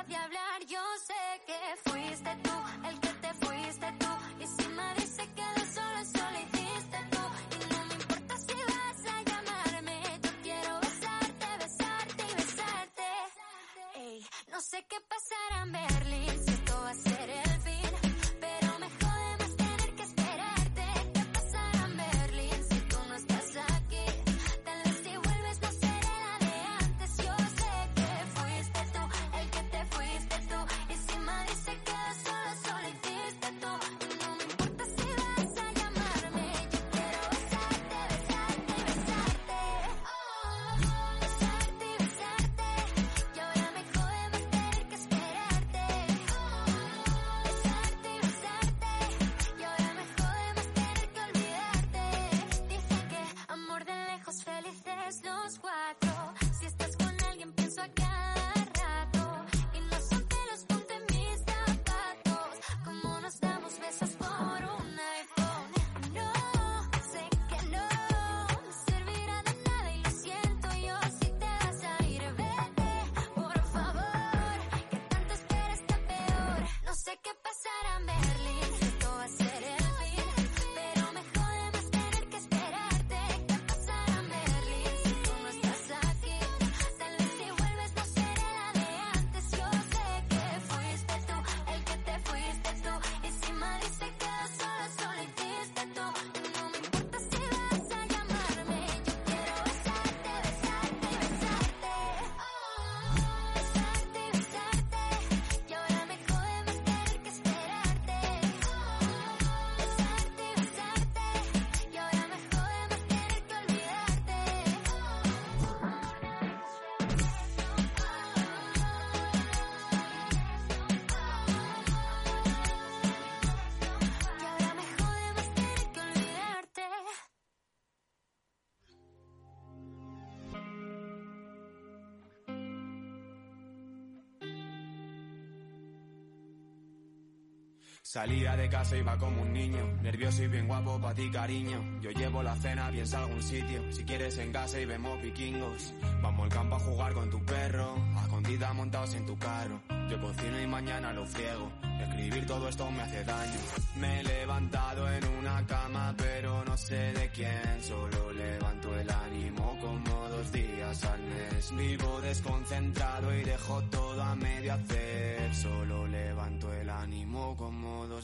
Salía de casa iba como un niño, nervioso y bien guapo pa' ti cariño. Yo llevo la cena, piensa algún sitio, si quieres en casa y vemos vikingos. Vamos al campo a jugar con tu perro, a escondida montados en tu carro. Yo cocino y mañana lo friego, escribir todo esto me hace daño. Me he levantado en una cama, pero no sé de quién, solo levanto el ánimo como dos días al mes. Vivo desconcentrado y dejo todo a medio hacer, solo levanto el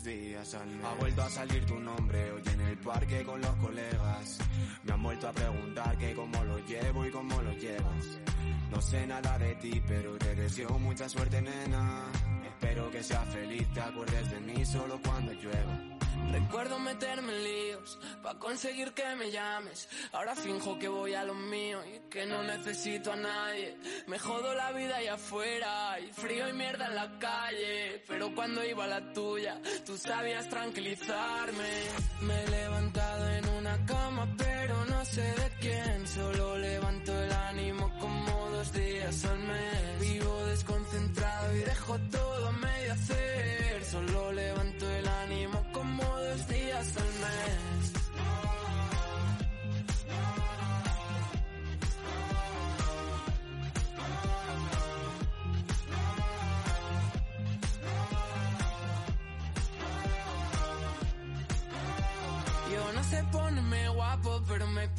Ha vuelto a salir tu nombre hoy en el parque con los colegas. Me han vuelto a preguntar que cómo lo llevo y cómo lo llevas. No sé nada de ti, pero te deseo mucha suerte, nena. Espero que seas feliz, te acuerdes de mí solo cuando llueva. Recuerdo meterme en líos pa' conseguir que me llames. Ahora finjo que voy a lo mío y que no necesito a nadie. Me jodo la vida allá afuera y frío y mierda en la calle. Pero cuando iba a la tuya, tú sabías tranquilizarme. Me he levantado en una cama, pero no sé de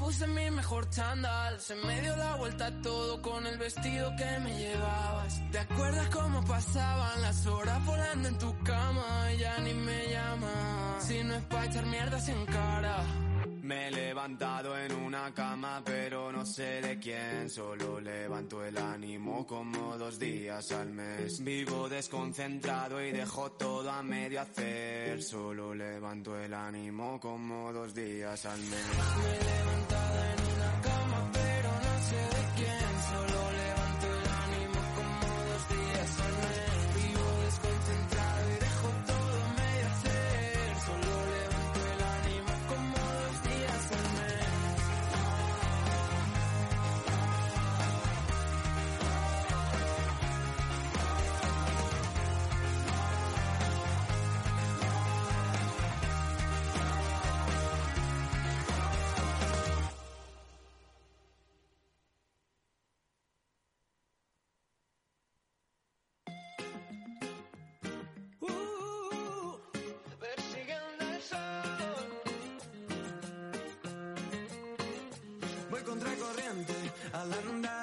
puse mi mejor chándal. Se me dio la vuelta todo con el vestido que me llevabas. ¿Te acuerdas cómo pasaban las horas volando en tu cama? Y ya ni me llamas. Si no es pa' echar mierdas en cara. Me he levantado en una cama, pero no sé de quién. Solo levanto el ánimo como dos días al mes. Vivo desconcentrado y dejo todo a medio hacer. Solo levanto el ánimo como dos días al mes. Me he levantado en una cama, pero no sé de quién. Alanda.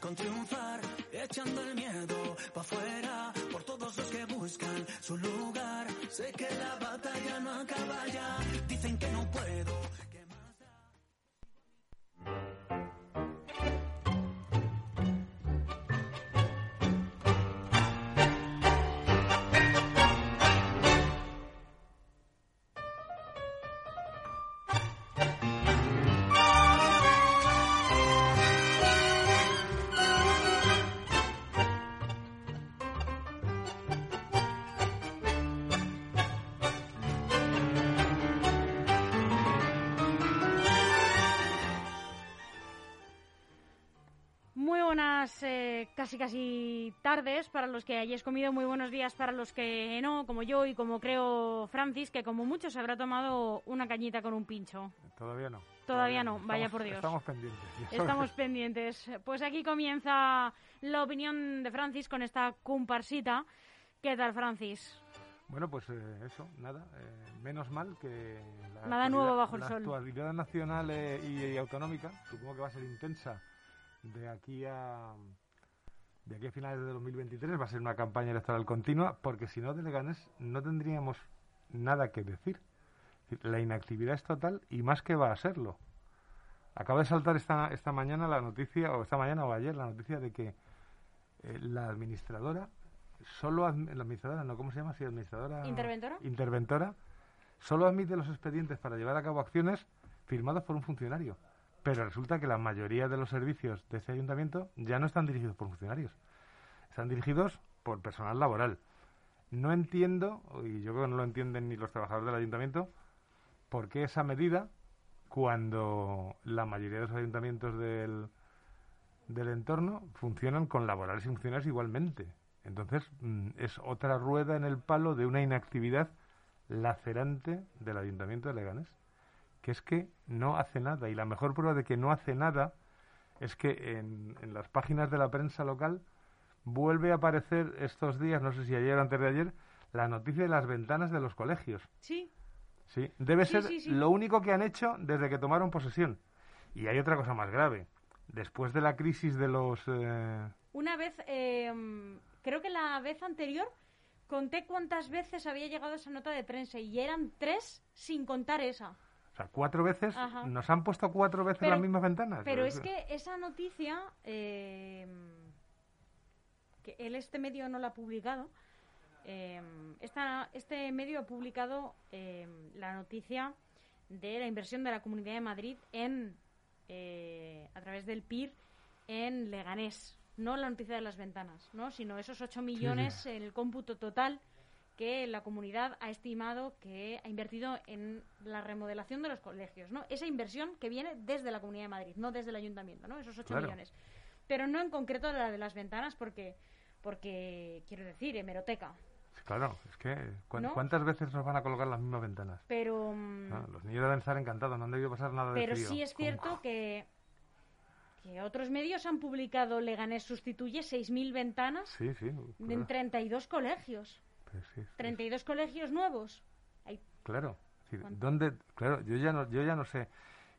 Con triunfar, echando el miedo pa' afuera. Por todos los que buscan su lugar, sé que la casi casi tardes para los que hayáis comido, muy buenos días para los que no, como yo y como creo Francis, que como muchos habrá tomado una cañita con un pincho. Todavía no. Todavía no, vaya por Dios. Estamos pendientes. Estamos pendientes. Pues aquí comienza la opinión de Francis con esta comparsita. ¿Qué tal, Francis? Bueno, pues eh, eso, nada. eh, menos mal que la Nada nuevo bajo el la sol. actualidad nacional eh, y, y autonómica, supongo que va a ser intensa de aquí a de aquí a finales de 2023. Va a ser una campaña electoral continua, porque si no, de Leganés no tendríamos nada que decir. La inactividad es total y más que va a serlo. Acaba de saltar esta, esta mañana la noticia, o esta mañana o ayer, la noticia de que eh, la administradora, solo admi- la administradora, no, ¿cómo se llama? Sí, administradora. ¿Interventora? Interventora, solo admite los expedientes para llevar a cabo acciones firmados por un funcionario. Pero resulta que la mayoría de los servicios de este ayuntamiento ya no están dirigidos por funcionarios. Están dirigidos por personal laboral. No entiendo, y yo creo que no lo entienden ni los trabajadores del ayuntamiento, por qué esa medida cuando la mayoría de los ayuntamientos del, del entorno funcionan con laborales y funcionarios igualmente. Entonces, mm, es otra rueda en el palo de una inactividad lacerante del ayuntamiento de Leganés, que es que no hace nada. Y la mejor prueba de que no hace nada es que en, en las páginas de la prensa local vuelve a aparecer estos días, no sé si ayer o antes de ayer, la noticia de las ventanas de los colegios. Sí. Sí, debe Sí, ser sí, sí. lo único que han hecho desde que tomaron posesión. Y hay otra cosa más grave. Después de la crisis de los... eh, Una vez, eh, creo que la vez anterior, conté cuántas veces había llegado esa nota de prensa y eran tres sin contar esa. Sea, cuatro veces, Ajá. nos han puesto cuatro veces Pero- las mismas ventanas. Pero es que esa noticia, eh, que él este medio no la ha publicado, eh, esta- este medio ha publicado eh, la noticia de la inversión de la Comunidad de Madrid en eh, a través del PIR en Leganés, no la noticia de las ventanas, ¿no? sino esos 8 millones en el cómputo total que la comunidad ha estimado que ha invertido en la remodelación de los colegios, ¿no? Esa inversión que viene desde la Comunidad de Madrid, no desde el Ayuntamiento, ¿no? Esos 8 Claro. millones. Pero no en concreto la de las ventanas porque, porque quiero decir, hemeroteca. Claro, es que ¿cuán- ¿No? ¿cuántas veces nos van a colocar las mismas ventanas? Pero, mm, Ah, los niños deben estar encantados, no han debido pasar nada de pero frío. sí es cierto que, que otros medios han publicado Leganés sustituye 6.000 ventanas Sí, sí, en claro. 32 32 colegios. Pues sí, sí. 32 colegios nuevos. Hay- Claro. ¿dónde? Claro, yo ya no, yo ya no sé.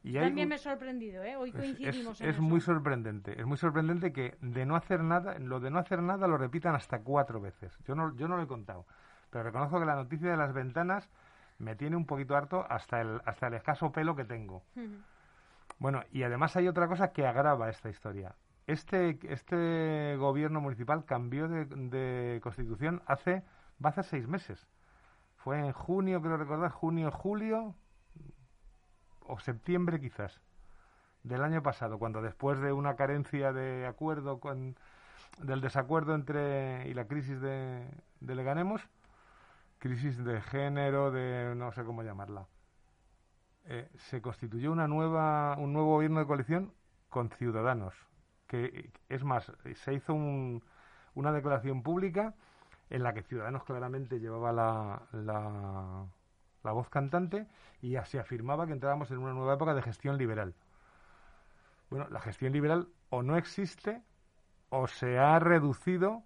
Y También un- me he sorprendido, ¿eh? Hoy coincidimos es, en es eso. muy sorprendente, es muy sorprendente que de no hacer nada, lo de no hacer nada lo repitan hasta cuatro veces. Yo no, yo no lo he contado, pero reconozco que la noticia de las ventanas me tiene un poquito harto hasta el, hasta el escaso pelo que tengo. Bueno, y además hay otra cosa que agrava esta historia. Este, este gobierno municipal cambió de, de constitución hace, va a hacer seis meses. Fue en junio, creo recordar, junio, julio o septiembre quizás del año pasado, cuando después de una carencia de acuerdo con del desacuerdo entre y la crisis de, de Leganemos, crisis de género, de no sé cómo llamarla, eh, se constituyó una nueva, un nuevo gobierno de coalición con Ciudadanos. Que es más, se hizo un- una declaración pública en la que Ciudadanos claramente llevaba la, la, la voz cantante y se afirmaba que entrábamos en una nueva época de gestión liberal. Bueno, la gestión liberal o no existe o se ha reducido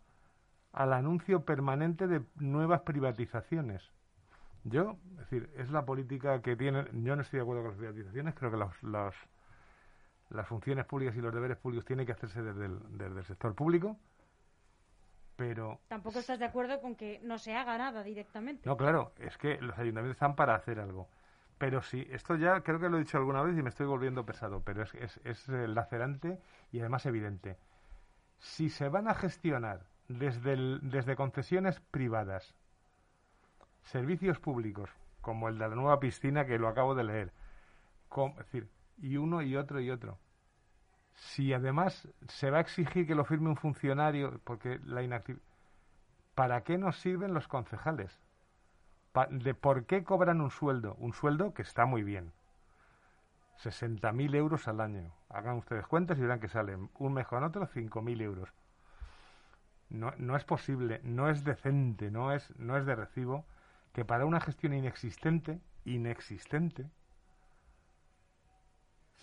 al anuncio permanente de nuevas privatizaciones. Yo, es decir, es la política que tiene. Yo no estoy de acuerdo con las privatizaciones. Creo que los, las funciones públicas y los deberes públicos tienen que hacerse desde el sector público. Pero, Tampoco estás de acuerdo con que no se haga nada directamente. no, claro, es que los ayuntamientos están para hacer algo. Pero sí, esto ya creo que lo he dicho alguna vez y me estoy volviendo pesado, pero es, es, es lacerante y además evidente. Si se van a gestionar desde, el- desde concesiones privadas servicios públicos, como el de la nueva piscina que lo acabo de leer, es decir, y uno y otro y otro. Si además se va a exigir que lo firme un funcionario, porque la inactividad... ¿Para qué nos sirven los concejales? ¿De por qué cobran un sueldo? Un sueldo que está muy bien. 60.000 euros al año. Hagan ustedes cuentas y verán que salen un mes con otro 5.000 euros. No, no es posible, no es decente, no es, no es de recibo que para una gestión inexistente, inexistente,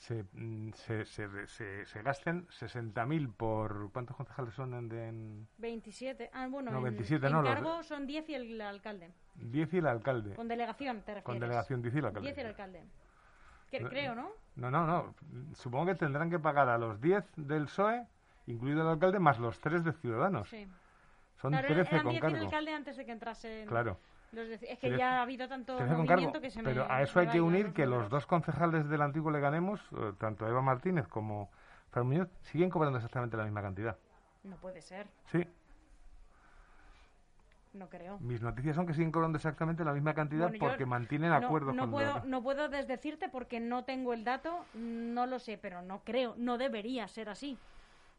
se, mm, se, se, se, se gasten 60.000 por... ¿Cuántos concejales son en, en 27. Ah, bueno, No, en, 27 en no, los- cargo son 10 y el alcalde. 10 y el alcalde? Con delegación, te refieres. Con delegación 10 y el alcalde. 10 y el alcalde. Que- creo, ¿no? No, no, no. Supongo que tendrán que pagar a los 10 del PSOE, incluido el alcalde, más los 3 de Ciudadanos. Sí. Son Claro, 13 eran con 10 y el cargo. alcalde antes de que entrasen Claro. Los de- Es que 13 ya ha habido tanto 13 con movimiento cargo. que se Pero me... a eso hay que unir que los dos concejales del antiguo Leganemos, eh, tanto Eva Martínez como Fran Muñoz, siguen cobrando exactamente la misma cantidad. No puede ser, Sí, no creo. mis noticias son que siguen cobrando exactamente la misma cantidad Bueno, porque mantienen no- acuerdos no, puedo, los... no puedo desdecirte porque no tengo el dato, no lo sé, pero no creo, no debería ser así.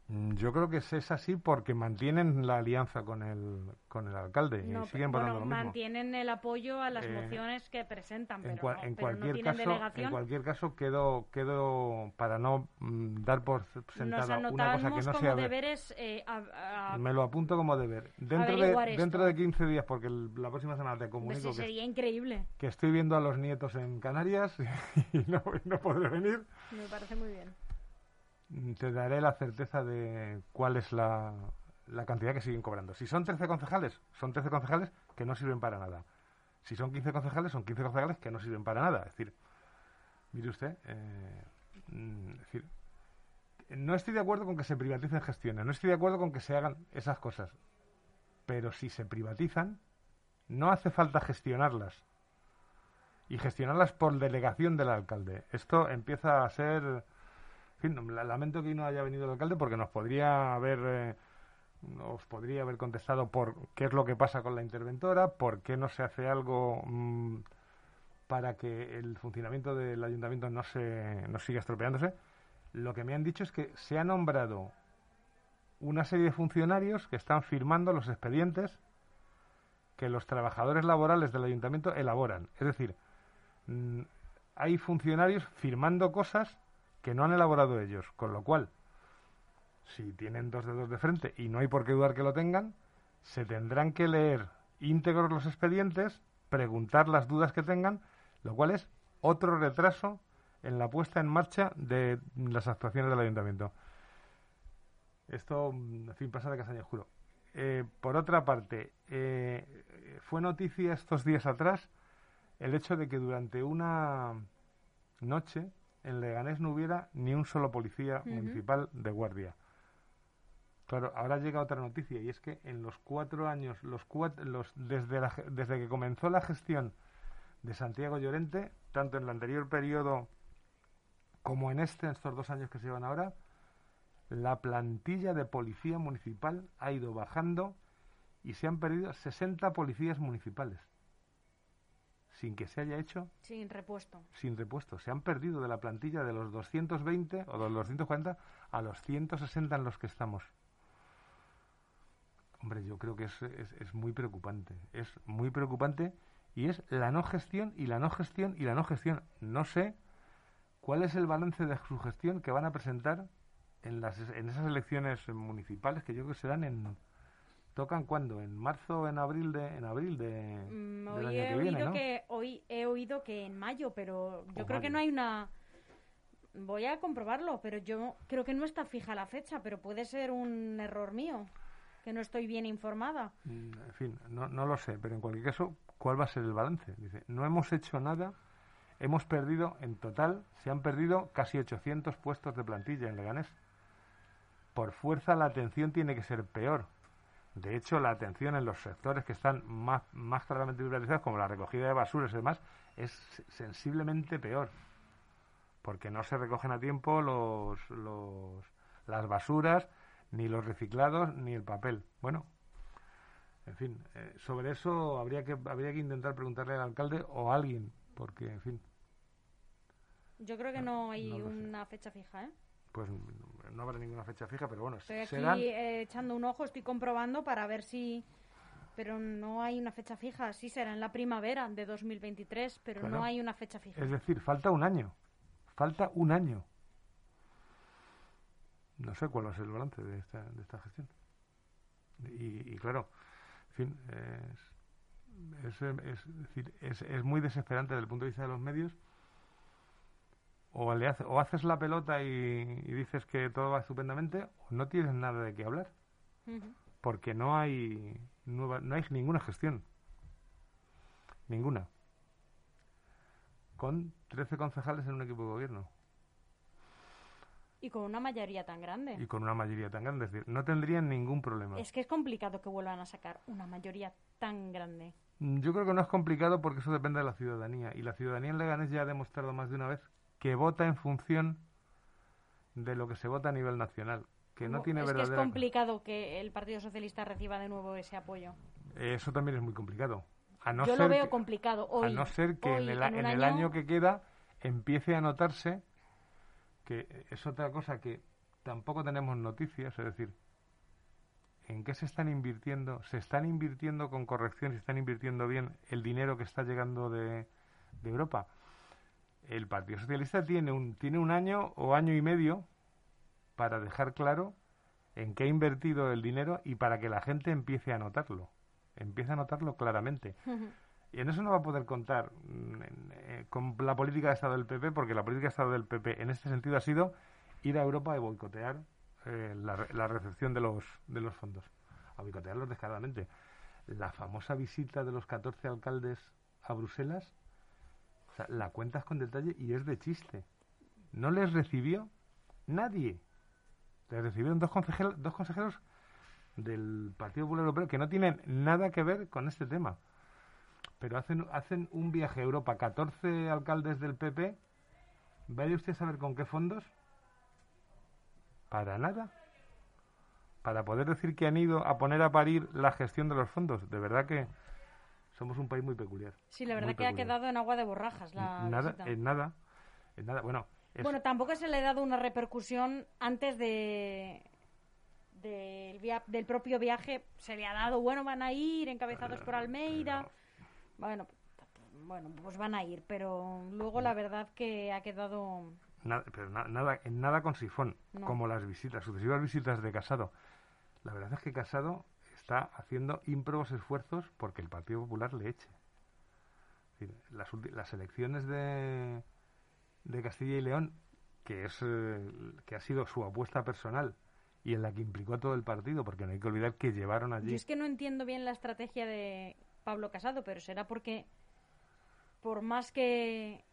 Mm, Yo creo que es es así porque mantienen la alianza con el, con el alcalde No, y siguen bueno, votando lo mismo. mantienen el apoyo a las Eh, mociones que presentan, En, pero, cua- no, en pero no cualquier tienen caso, delegación. en cualquier caso quedo, quedo para no mm, dar por Nos sentada una cosa que no como sea deberes eh, a- a- Me lo apunto como deber. Dentro de, esto. dentro de 15 días, porque el- la próxima semana te comunico sí, que, sería increíble. que estoy viendo a los nietos en Canarias y no, y no podré venir. Me parece muy bien. Te daré la certeza de cuál es la, la cantidad que siguen cobrando. Si son 13 concejales, son 13 concejales que no sirven para nada. Si son 15 concejales, son 15 concejales que no sirven para nada. Es decir, mire usted, eh, mm, es decir, no estoy de acuerdo con que se privaticen gestiones, no estoy de acuerdo con que se hagan esas cosas. Pero si se privatizan, no hace falta gestionarlas. Y gestionarlas por delegación del alcalde. Esto empieza a ser... Fin, la- lamento que no haya venido el alcalde porque nos podría haber... eh, nos podría haber contestado por qué es lo que pasa con la interventora, por qué no se hace algo mm, para que el funcionamiento del ayuntamiento no se no siga estropeándose. Lo que me han dicho es que se ha nombrado una serie de funcionarios que están firmando los expedientes que los trabajadores laborales del ayuntamiento elaboran. Es decir, mm, hay funcionarios firmando cosas que no han elaborado ellos, con lo cual, si tienen dos dedos de frente y no hay por qué dudar que lo tengan, se tendrán que leer íntegros los expedientes, preguntar las dudas que tengan, lo cual es otro retraso en la puesta en marcha de las actuaciones del ayuntamiento. Esto, mm, en fin, pasa de castaño oscuro. Eh, por otra parte, eh, fue noticia estos días atrás el hecho de que durante una noche en Leganés no hubiera ni un solo policía municipal de guardia. Claro, ahora llega otra noticia y es que en los cuatro años, los los, desde, la desde que comenzó la gestión de Santiago Llorente, tanto en el anterior periodo como en este, en estos dos años que se llevan ahora, la plantilla de policía municipal ha ido bajando y se han perdido 60 policías municipales sin que se haya hecho Sin repuesto. sin repuesto. Se han perdido de la plantilla de los 220 o de los 240 a los 160 en los que estamos. Hombre, yo creo que es, es, es muy preocupante. Es muy preocupante y es la no gestión y la no gestión y la no gestión. No sé cuál es el balance de su gestión que van a presentar en, las, en esas elecciones municipales que yo creo que serán en... ¿Tocan cuándo? ¿En marzo o en abril de, en abril de, Mm, del hoy año he que oído viene, ¿no? que hoy he oído que en mayo, pero yo creo que no hay una voy a comprobarlo, pero yo creo que no está fija la fecha, pero puede ser un error mío, que no estoy bien informada. Mm, En fin, no, no lo sé, pero en cualquier caso, ¿cuál va a ser el balance? Dice, no hemos hecho nada, hemos perdido, en total, se han perdido casi 800 puestos de plantilla en Leganés. Por fuerza la atención tiene que ser peor. De hecho, la atención en los sectores que están más, más claramente privatizados, como la recogida de basuras y demás, es sensiblemente peor. Porque no se recogen a tiempo los, los, las basuras, ni los reciclados, ni el papel. Bueno, en fin, eh, sobre eso habría que, habría que intentar preguntarle al alcalde o a alguien, porque, en fin, Yo creo que no hay no una fecha fija, ¿eh? Pues no habrá ninguna fecha fija, pero bueno, Estoy aquí eh, echando un ojo, estoy comprobando para ver si... Pero no hay una fecha fija, sí será en la primavera de 2023, pero Claro. no hay una fecha fija. Es decir, falta un año. Falta un año. No sé cuál va a ser el balance de esta, de esta gestión. Y, y claro, en fin, es, es, es decir, es, es muy desesperante desde el punto de vista de los medios o, le hace- o haces la pelota y, y dices que todo va estupendamente, o no tienes nada de qué hablar, porque no hay, nueva, no hay ninguna gestión. Ninguna. Con 13 concejales en un equipo de gobierno Y con una mayoría tan grande. y con una mayoría tan grande. Es decir, no tendrían ningún problema. Es que es complicado que vuelvan a sacar una mayoría tan grande. Mm, Yo creo que no es complicado porque eso depende de la ciudadanía. Y la ciudadanía en Leganés ya ha demostrado más de una vez que vota en función de lo que se vota a nivel nacional. Que no tiene es que es complicado que el Partido Socialista reciba de nuevo ese apoyo. Eso también es muy complicado. A no Yo ser lo veo que- complicado hoy. a no ser que hoy, en, el, en el año que queda empiece a notarse que es otra cosa que tampoco tenemos noticias, es decir, ¿en qué se están invirtiendo? ¿Se están invirtiendo con corrección? ¿Se están invirtiendo bien el dinero que está llegando de, de Europa? El Partido Socialista tiene un, tiene un año o año y medio para dejar claro en qué ha invertido el dinero y para que la gente empiece a notarlo. Empiece a notarlo claramente. Y en eso no va a poder contar mm, eh, con la política de Estado del PP, porque la política de Estado del PP en este sentido ha sido ir a Europa y boicotear eh, la, la recepción de los, de los fondos. A boicotearlos descaradamente. La famosa visita de los 14 alcaldes a Bruselas, o la cuentas con detalle y es de chiste. No les recibió nadie. Les recibieron dos consejeros, dos consejeros del Partido Popular Europeo que no tienen nada que ver con este tema. Pero hacen, hacen un viaje a Europa, 14 alcaldes del PP. ¿Vaya usted a saber con qué fondos? Para nada. Para poder decir que han ido a poner a parir la gestión de los fondos. De verdad que somos un país muy peculiar. Sí, la verdad que ha quedado en agua de borrajas la nada, visita. en nada, en nada. Bueno, es- Bueno, tampoco se le ha dado una repercusión antes de del, via- del propio viaje. Se le ha dado, bueno, van a ir encabezados por Almeida. Bueno, bueno, pues van a ir, pero luego la verdad que ha quedado... Nada, pero na- nada, en nada con sifón, No. como las visitas, sucesivas visitas de Casado. La verdad es que Casado está haciendo ímprobos esfuerzos porque el Partido Popular le eche. Las, las elecciones de, de Castilla y León, que es eh, que ha sido su apuesta personal y en la que implicó a todo el partido, porque no hay que olvidar que llevaron allí Yo es que no entiendo bien la estrategia de Pablo Casado, pero será porque por más que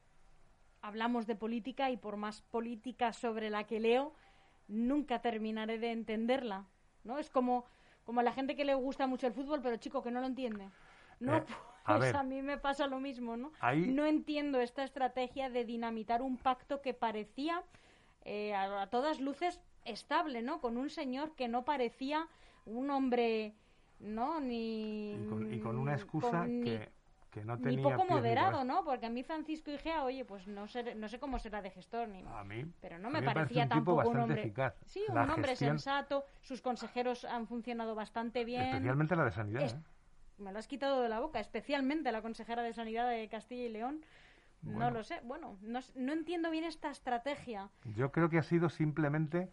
hablamos de política y por más política sobre la que leo, nunca terminaré de entenderla, ¿no? Es como como a la gente que le gusta mucho el fútbol, pero chico que no lo entiende. No, Eh, a pues ver. a mí me pasa lo mismo, ¿no? Ahí- No entiendo esta estrategia de dinamitar un pacto que parecía eh, a, a todas luces estable, ¿no? Con un señor que no parecía un hombre, ¿no? Ni y con, y con una excusa con- ni- que, no ni tenía poco pies ni moderado. ¿no? Porque a mí Francisco Igea, oye, pues no sé, no sé cómo será de gestor ni A mí, pero no me parecía un tipo tampoco un hombre eficaz. sí La un hombre gestión- sensato sus consejeros han funcionado bastante bien Especialmente la de Sanidad. Es- ¿eh? me lo has quitado de la boca especialmente la consejera de sanidad de Castilla y León no lo sé bueno no, no entiendo bien esta estrategia Yo creo que ha sido simplemente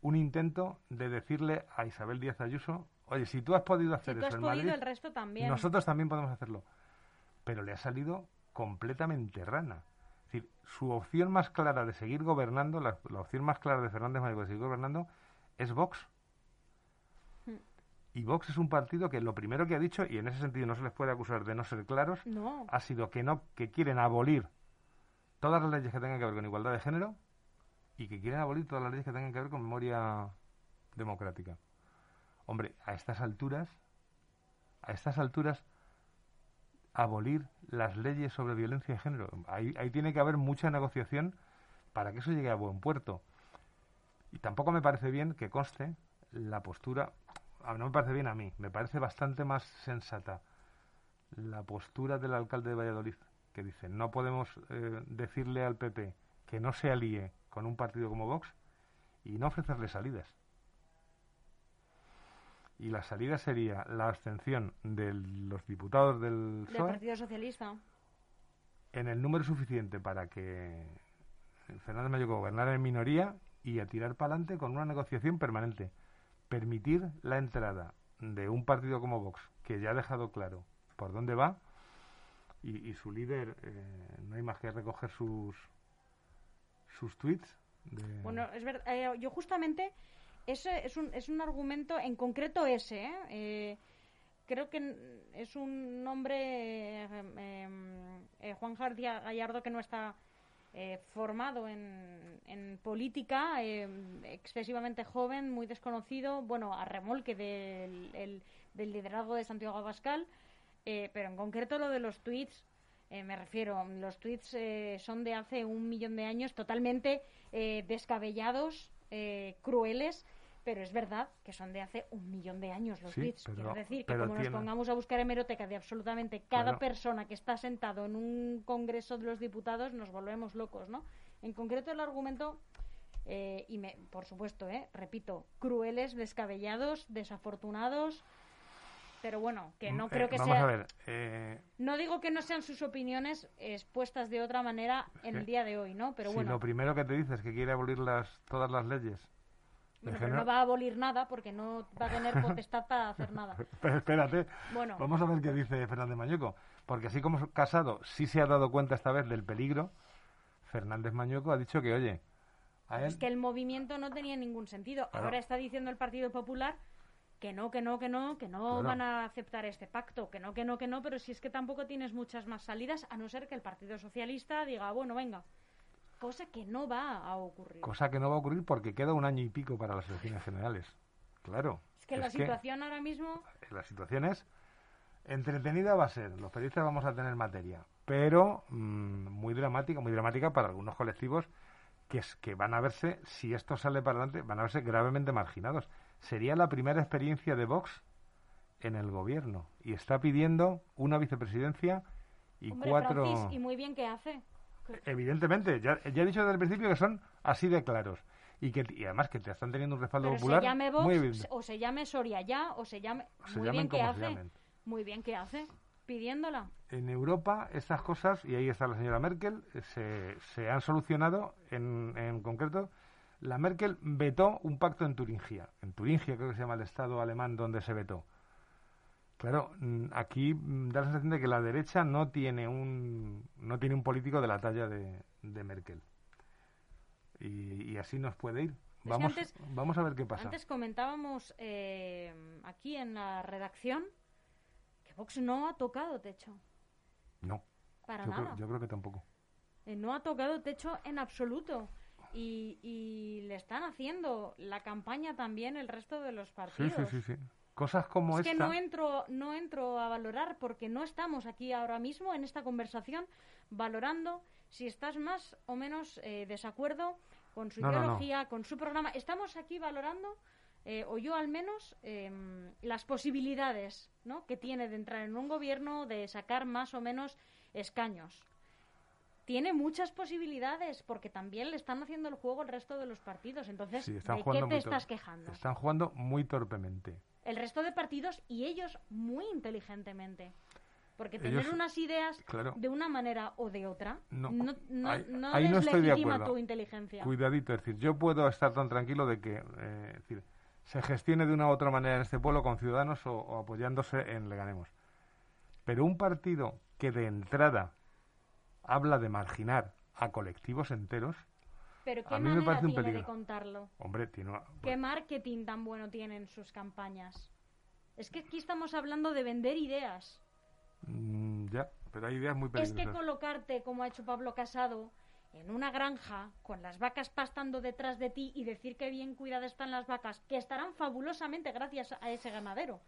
un intento de decirle a Isabel Díaz Ayuso, oye, si tú has podido si hacer tú eso has en podido Madrid, el resto también nosotros también podemos hacerlo. Pero le ha salido completamente rana. Es decir, su opción más clara de seguir gobernando, la, la opción más clara de Fernández Mañueco de seguir gobernando, es Vox. Hmm. Y Vox es un partido que lo primero que ha dicho, y en ese sentido no se les puede acusar de no ser claros, no ha sido que no que quieren abolir todas las leyes que tengan que ver con igualdad de género y que quieren abolir todas las leyes que tengan que ver con memoria democrática. Hombre, a estas alturas, a estas alturas, abolir las leyes sobre violencia de género, ahí, ahí tiene que haber mucha negociación para que eso llegue a buen puerto. Y tampoco me parece bien que conste la postura, ah, no me parece bien a mí, me parece bastante más sensata la postura del alcalde de Valladolid, que dice, no podemos eh, decirle al PP que no se alíe con un partido como Vox y no ofrecerle salidas. Y la salida sería la abstención de los diputados del Partido Socialista en el número suficiente para que Fernández Mayo gobernara en minoría y a tirar para adelante con una negociación permanente. Permitir la entrada de un partido como Vox, que ya ha dejado claro por dónde va, y, y su líder, eh, no hay más que recoger sus, sus tweets. de- Bueno, es verdad. eh, yo justamente ese es un, es un argumento en concreto ese. ¿eh? Eh, creo que es un nombre em, eh, Juan García Gallardo que no está eh, formado en, en política, eh, excesivamente joven, muy desconocido, bueno, a remolque del, el- del liderazgo de Santiago Abascal, eh, pero en concreto lo de los tweets, eh, me refiero, los tweets eh, son de hace un millón de años, totalmente eh, descabellados, eh, crueles, pero es verdad que son de hace un millón de años los Sí, pero- Quiero decir que como nos pongamos a buscar hemeroteca de absolutamente cada persona que está sentado en un congreso de los diputados, nos volvemos locos, ¿no? En concreto el argumento, eh, y me, por supuesto, eh, repito, crueles, descabellados, desafortunados, pero bueno, que no Mm, creo eh, que vamos sea... a ver. eh, No digo que no sean sus opiniones expuestas de otra manera en el que día de hoy, ¿no? Pero si bueno, lo primero que te dice es que quiere abolir las, todas las leyes. en bueno, pero no va a abolir nada porque no va a tener potestad para hacer nada. Pero espérate, Bueno. vamos a ver qué dice Fernández Mañueco. Porque así como Casado sí se ha dado cuenta esta vez del peligro, Fernández Mañueco ha dicho que, oye, a él... Es que el movimiento no tenía ningún sentido. Claro. Ahora está diciendo el Partido Popular que no, que no, que no, que no van a aceptar este pacto, que no, que no, que no, pero si es que tampoco tienes muchas más salidas, a no ser que el Partido Socialista diga, bueno, venga, cosa que no va a ocurrir. Cosa que no va a ocurrir porque queda un año y pico para las elecciones generales. Claro. Es que la situación ahora mismo, la situación es entretenida va a ser, los periodistas vamos a tener materia, pero mm, muy dramática, muy dramática para algunos colectivos que, es, que van a verse, si esto sale para adelante, van a verse gravemente marginados. Sería la primera experiencia de Vox en el gobierno y está pidiendo una vicepresidencia y hombre, cuatro... Francis, y muy bien que hace. Evidentemente, ya, ya he dicho desde el principio que son así de claros y que y además que te están teniendo un respaldo Pero popular se llame Vox, muy o se llame Soria ya, o se llame... Muy bien que hace. Muy bien que hace, pidiéndola. En Europa estas cosas, y ahí está la señora Merkel, eh, se, se han solucionado en, en concreto. La Merkel vetó un pacto en Turingia. En Turingia creo que se llama el estado alemán donde se vetó. Claro, mm, aquí mm, da la sensación de que la derecha no tiene un, no tiene un político de la talla de, de Merkel. Y, y así nos puede ir. que Vamos, antes- vamos a ver qué pasa. Antes comentábamos eh, aquí en la redacción que Vox no ha tocado techo. No, Para yo nada. creo, yo creo que tampoco. Eh, no ha tocado techo en absoluto. Y, y le están haciendo la campaña también el resto de los partidos. sí, sí, sí. Cosas como es que esta. no entro, no entro a valorar porque no estamos aquí ahora mismo en esta conversación valorando si estás más o menos eh, desacuerdo con su No, no, no. ideología, con su programa. Estamos aquí valorando, eh, o yo al menos, em, las posibilidades ¿no? que tiene de entrar en un gobierno, de sacar más o menos escaños. Tiene muchas posibilidades porque también le están haciendo el juego el resto de los partidos. Entonces, Sí, están ¿de qué te estás quejando? Están jugando muy torpemente. el resto de partidos y ellos muy inteligentemente. Porque Ellos- tener unas ideas claro. de una manera o de otra No, no, no, ahí- no ahí de tu inteligencia. Cuidadito, es decir, yo puedo estar tan tranquilo de que eh, es decir, se gestione de una u otra manera en este pueblo con ciudadanos o, o apoyándose en Le Ganemos. Pero un partido que de entrada habla de marginar a colectivos enteros, Pero qué a mí me parece un tiene de peligro. contarlo. hombre, tiene una- ¿Qué marketing tan bueno tienen sus campañas? Es que aquí estamos hablando de vender ideas. Mm, ya, pero hay ideas muy Es peligrosas. que colocarte, como ha hecho Pablo Casado, en una granja con las vacas pastando detrás de ti y decir que bien cuidadas están las vacas, que estarán fabulosamente gracias a ese ganadero,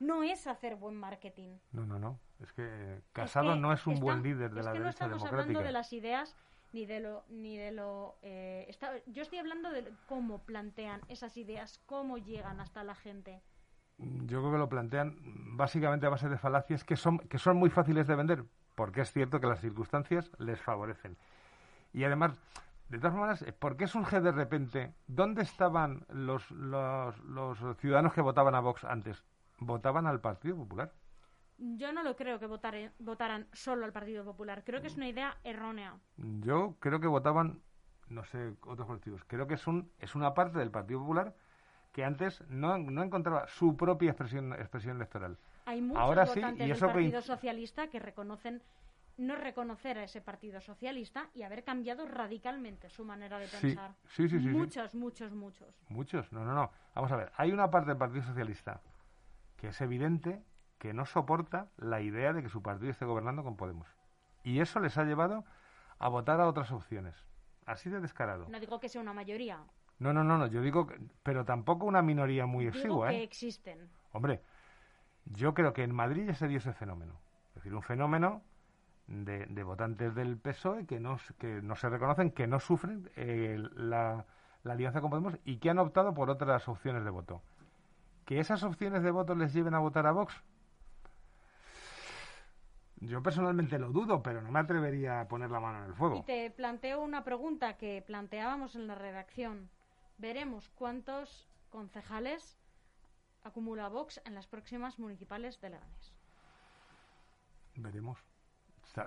no es hacer buen marketing. No, no, no. Es que Casado que no es un buen líder de es la que no derecha estamos democrática. hablando de las ideas ni de lo ni de lo eh, está- yo estoy hablando de cómo plantean esas ideas cómo llegan hasta la gente Yo creo que lo plantean básicamente a base de falacias que son, que son muy fáciles de vender, porque es cierto que las circunstancias les favorecen. Y además, de todas maneras, ¿por qué surge de repente? ¿Dónde estaban los, los, los ciudadanos que votaban a Vox antes? Votaban al Partido Popular. yo no lo creo que votare- votaran solo al Partido Popular creo que es una idea errónea Yo creo que votaban, no sé, otros colectivos. Creo que es, un, es una parte del Partido Popular que antes no, no encontraba su propia expresión, expresión electoral. hay muchos Ahora sí, votantes y del eso que Partido Socialista que reconocen no reconocer a ese Partido Socialista y haber cambiado radicalmente su manera de Sí, pensar. sí, sí, sí, sí. Muchos, muchos, muchos. Muchos, no, no, no. Vamos a ver, hay una parte del Partido Socialista que es evidente que no soporta la idea de que su partido esté gobernando con Podemos. Y eso les ha llevado a votar a otras opciones. Así de descarado. No digo que sea una mayoría, No, no, no, no, yo digo, que- pero tampoco una minoría muy exigua, que ¿eh? existen. Hombre, yo creo que en Madrid ya se dio ese fenómeno. Es decir, un fenómeno de, de votantes del PSOE que no, que no se reconocen, que no sufren eh, la, la alianza con Podemos y que han optado por otras opciones de voto. ¿Que esas opciones de voto les lleven a votar a Vox? Yo personalmente lo dudo, pero no me atrevería a poner la mano en el Y fuego. te planteo una pregunta que planteábamos en la redacción. Veremos cuántos concejales acumula Vox en las próximas municipales de Leganés. Veremos.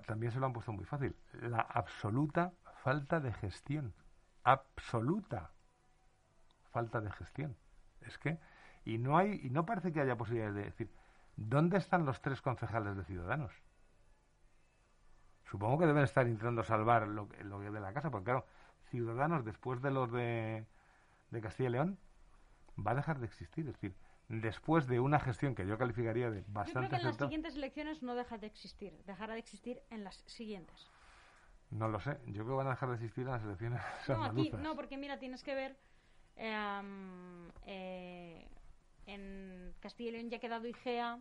También se lo han puesto muy fácil. La absoluta falta de gestión. Absoluta falta de gestión. Es que y no hay y no parece que haya posibilidades de decir dónde están los tres concejales de Ciudadanos. Supongo que deben estar intentando salvar lo, que- lo que de la casa, porque claro, Ciudadanos después de los de, de Castilla y León va a dejar de existir. Es decir, después de una gestión que yo calificaría de Yo creo bastante que en las siguientes elecciones no deja de existir, dejará de existir en las siguientes. No lo sé. Yo creo que van a dejar de existir en las elecciones No, aquí, no, porque mira, tienes que ver. eh, eh, en Castilla y León ya ha quedado IGEA.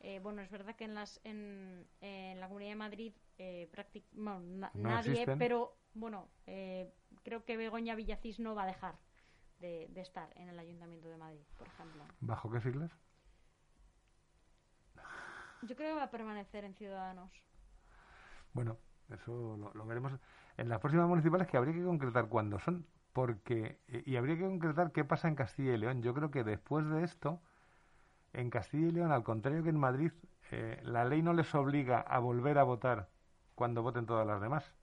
eh, bueno, es verdad que en, las, en, en la Comunidad de Madrid eh, práctic- bueno, na- No nadie, existen. pero bueno, eh, creo que Begoña Villacís no va a dejar de, de estar en el Ayuntamiento de Madrid, por ejemplo. ¿Bajo qué siglas? Yo creo que va a permanecer en Ciudadanos. Bueno, eso lo, lo veremos en las próximas municipales que habría que concretar cuándo son, porque eh, y habría que concretar qué pasa en Castilla y León. Yo creo que después de esto, en Castilla y León, al contrario que en Madrid, eh, la ley no les obliga a volver a votar cuando voten todas las demás,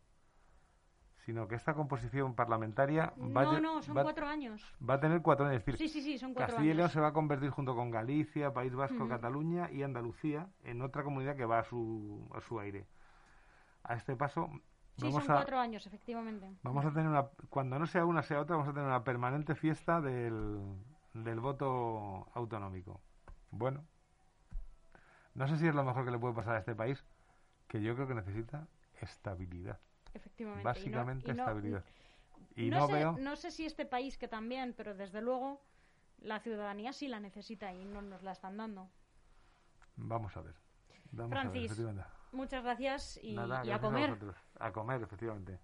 sino que esta composición parlamentaria va, a No, lle- no, son va- cuatro años. va a tener cuatro años. Es decir, Sí, sí, sí, son cuatro Castilla y León años. se va a convertir junto con Galicia, País Vasco. Cataluña y Andalucía en otra comunidad que va a su, a su aire. A este paso Sí, vamos son a cuatro años, efectivamente. vamos a tener una cuando no sea una sea otra vamos a tener una permanente fiesta del, del voto autonómico. Bueno, no sé si es lo mejor que le puede pasar a este país, que yo creo que necesita estabilidad. Efectivamente. y no- Básicamente y no- estabilidad. Y no, no, sé, veo no sé si este país que también, pero desde luego la ciudadanía sí la necesita y no nos la están dando. Vamos a ver. Vamos a ver, Francis. Muchas gracias y, Nada, y a comer. vosotros. A comer, efectivamente.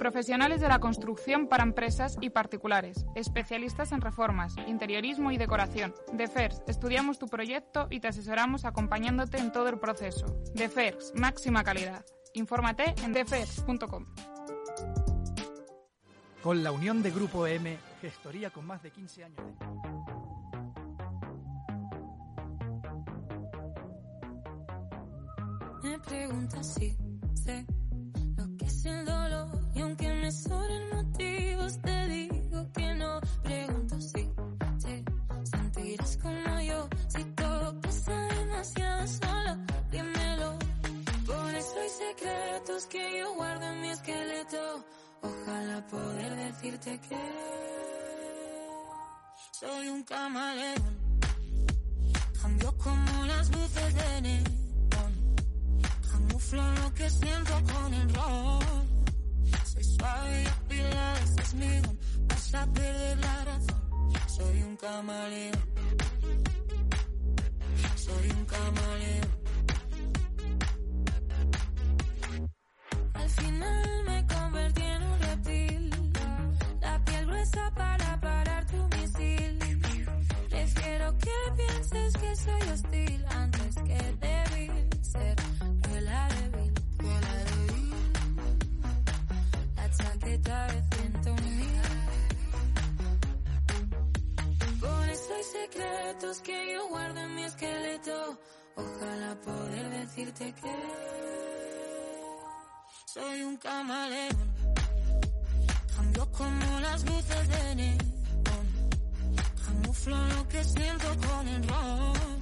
Profesionales de la construcción para empresas y particulares, especialistas en reformas, interiorismo y decoración. DEFERS, estudiamos tu proyecto y te asesoramos acompañándote en todo el proceso. DEFERS, máxima calidad. Infórmate en defers.com. Con la unión de Grupo M, gestoría con más de 15 años de... Me preguntas si sé es el dolor y aunque me sobren motivos te digo que no. Pregunto si te sentirás como yo si todo pasa demasiado solo. Dímelo. Por eso hay secretos que yo guardo en mi esqueleto. Ojalá poder decirte que soy un camaleón. Cambio como las luces de neón. Camuflo lo que siento con el rol. Soy suave y afilada, ese es mi. Vas a perder la razón. Soy un camaleón. Soy un camaleón. Al final me convertí en un reptil. La piel gruesa para parar tu misil. Prefiero que pienses que soy hostil secretos que yo guardo en mi esqueleto. Ojalá poder decirte que soy un camaleón. Cambio como las luces de neón. Camuflo lo que siento con el ron.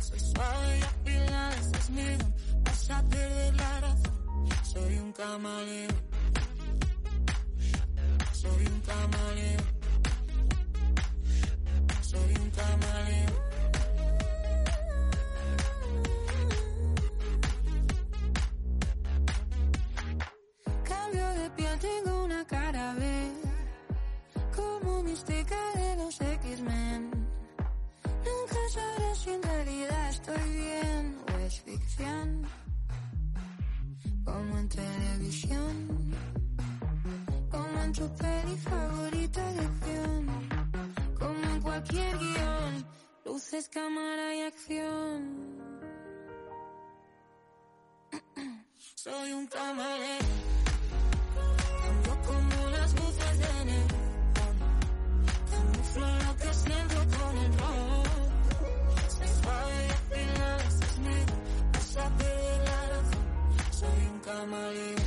Soy suave y afilada, ese es mi don. Vas a perder la razón. Soy un camaleón. Soy un camaleón. Soy un camaleón. Cambio de piel, tengo una cara B. Como mística de los X-Men. Nunca sabré si en realidad estoy bien o es ficción. Como en televisión. Como en tu peli favorita de. Cualquier guion. Luces, cámara y acción. Soy un camaleón. Cambio como las luces de neón. Camuflo lo que siento con el ron. Soy suave y afilada, es don. Vas a perder la razón. Soy un camaleón.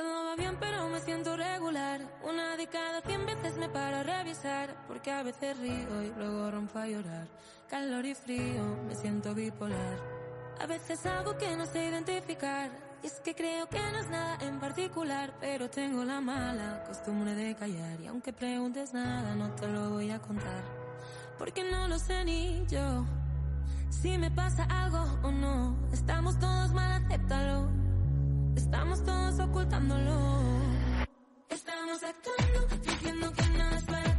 Todo va bien pero me siento regular. Una de cada cien veces me paro a revisar Porque a veces río y luego rompo a llorar. Calor y frío, me siento bipolar. A veces algo que no sé identificar Y es que creo que no es nada en particular Pero tengo la mala costumbre de callar Y aunque preguntes nada no te lo voy a contar. Porque no lo sé ni yo Si me pasa algo o no. Estamos todos mal, acéptalo Estamos todos ocultándolo. Estamos actuando, fingiendo que nada es para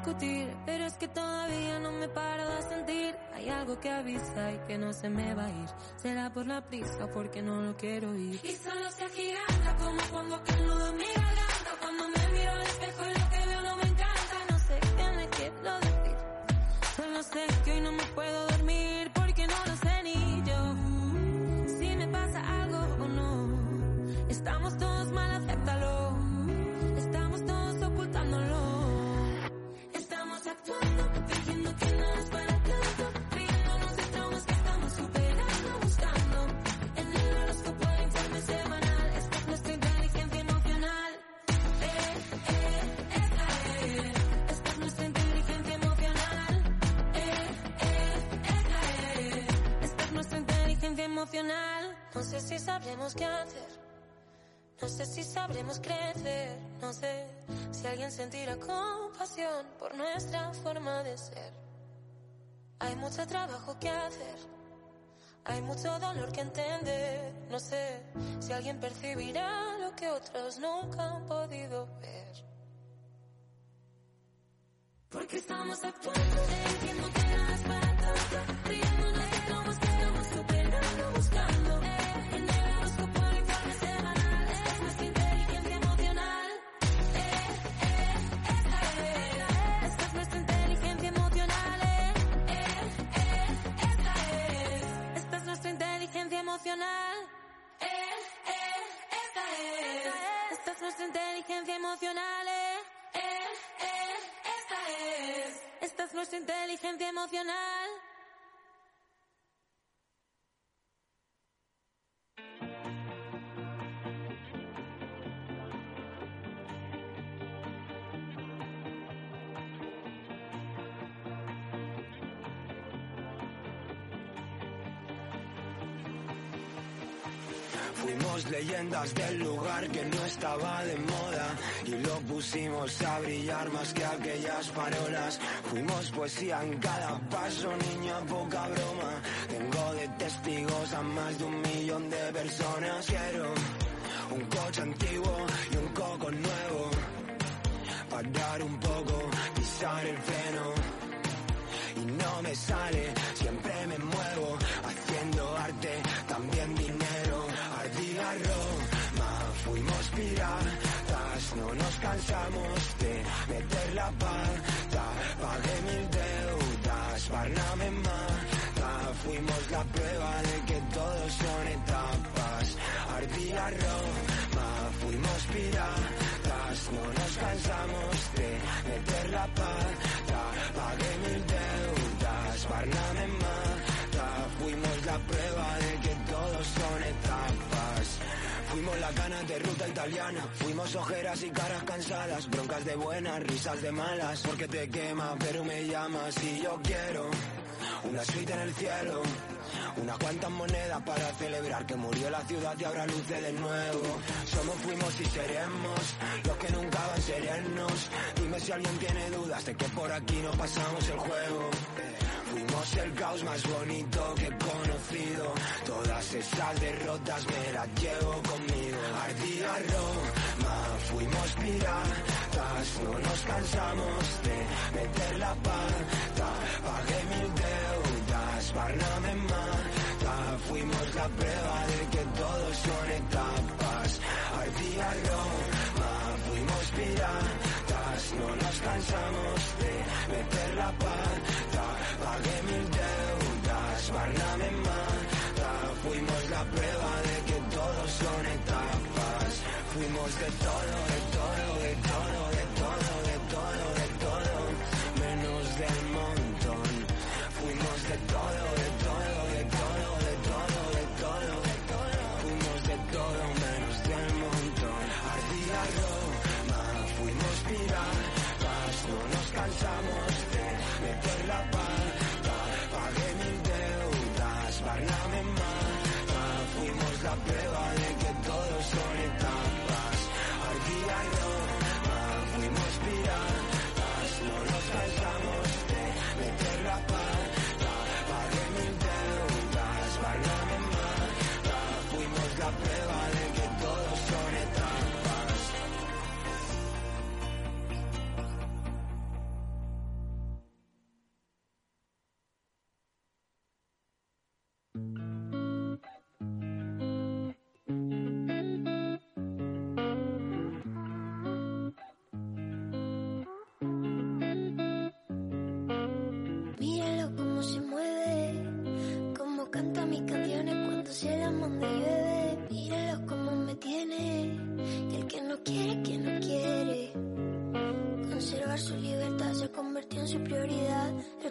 discutir, pero es que todavía no me paro de sentir. Hay algo que avisa y que no se me va a ir. Será por la prisa porque no lo quiero oír. Y solo se agiganta como cuando aquel nudo en mi garganta. Cuando me miro al espejo y lo que emocional. No sé si sabremos qué hacer. No sé si sabremos crecer, no sé si alguien sentirá compasión por nuestra forma de ser. Hay mucho trabajo que hacer, hay mucho dolor que entender, no sé si alguien percibirá lo que otros nunca han podido ver. Porque estamos actuando, entiendo que es para tanto, emocional. Es, es, esta es. Esta es. Esta es nuestra inteligencia emocional. Eh. Es, es, esta es. Esta es nuestra inteligencia emocional. Fuimos leyendas del lugar que no estaba de moda y lo pusimos a brillar más que aquellas parolas. Fuimos poesía en cada paso, niña, poca broma. Tengo de testigos a más de un millón de personas. Quiero un coche antiguo y un coco nuevo. Parar un poco, pisar el freno. Cansamos de meter la pata. Pagué mil deudas, Barname mata. Fuimos la prueba de que todos son etapas. Ardilla Roma, fuimos piratas. No nos cansamos Cana de ruta italiana, fuimos ojeras y caras cansadas, broncas de buenas, risas de malas, porque te quema, pero me llamas y yo quiero una suite en el cielo, unas cuantas monedas para celebrar que murió la ciudad y ahora luce de nuevo. Somos, fuimos y seremos los que nunca van serenos. Dime si alguien tiene dudas de que por aquí no pasamos el juego. Fuimos el caos más bonito que he conocido. Todas esas derrotas me las llevo conmigo. Ardía Roma, fuimos piratas. No nos cansamos de meter la pata. Pagué mil deudas, Barname mata. Fuimos la prueba de que todos son etapas. Ardía Roma, fuimos piratas. No nos cansamos de meter la pata. Fuimos de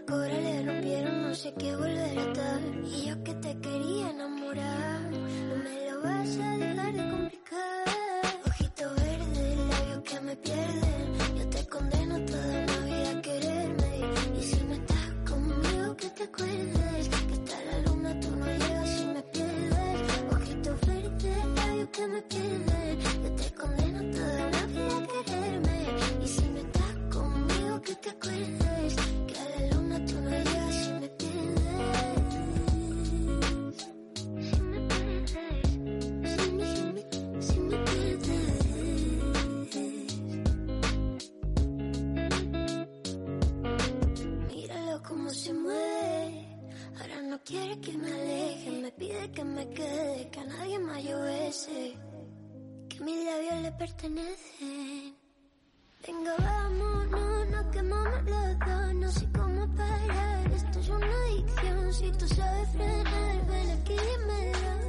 cobre le rompieron, no sé qué volver a estar. Y yo que te quería enamorar, no me lo vas a dejar de complicar. Ojito verde, labios que me pierden. Yo te condeno toda la vida a quererme. Y si no estás conmigo, que te acuerdes. Que está la luna, tú no llegas si me pierdes. Ojito verde, labios que me pierden. Yo te condeno toda la vida a quererme. Y si no estás conmigo, que te acuerdes. Quiere que me aleje. Me pide que me quede. Que a nadie más yo bese. Que mis labios le pertenecen. Venga, vamos, no, no quemamos los dos. No sé cómo parar. Esto es una adicción. Si tú sabes frenar, ven aquí, dímelo. Dímelo,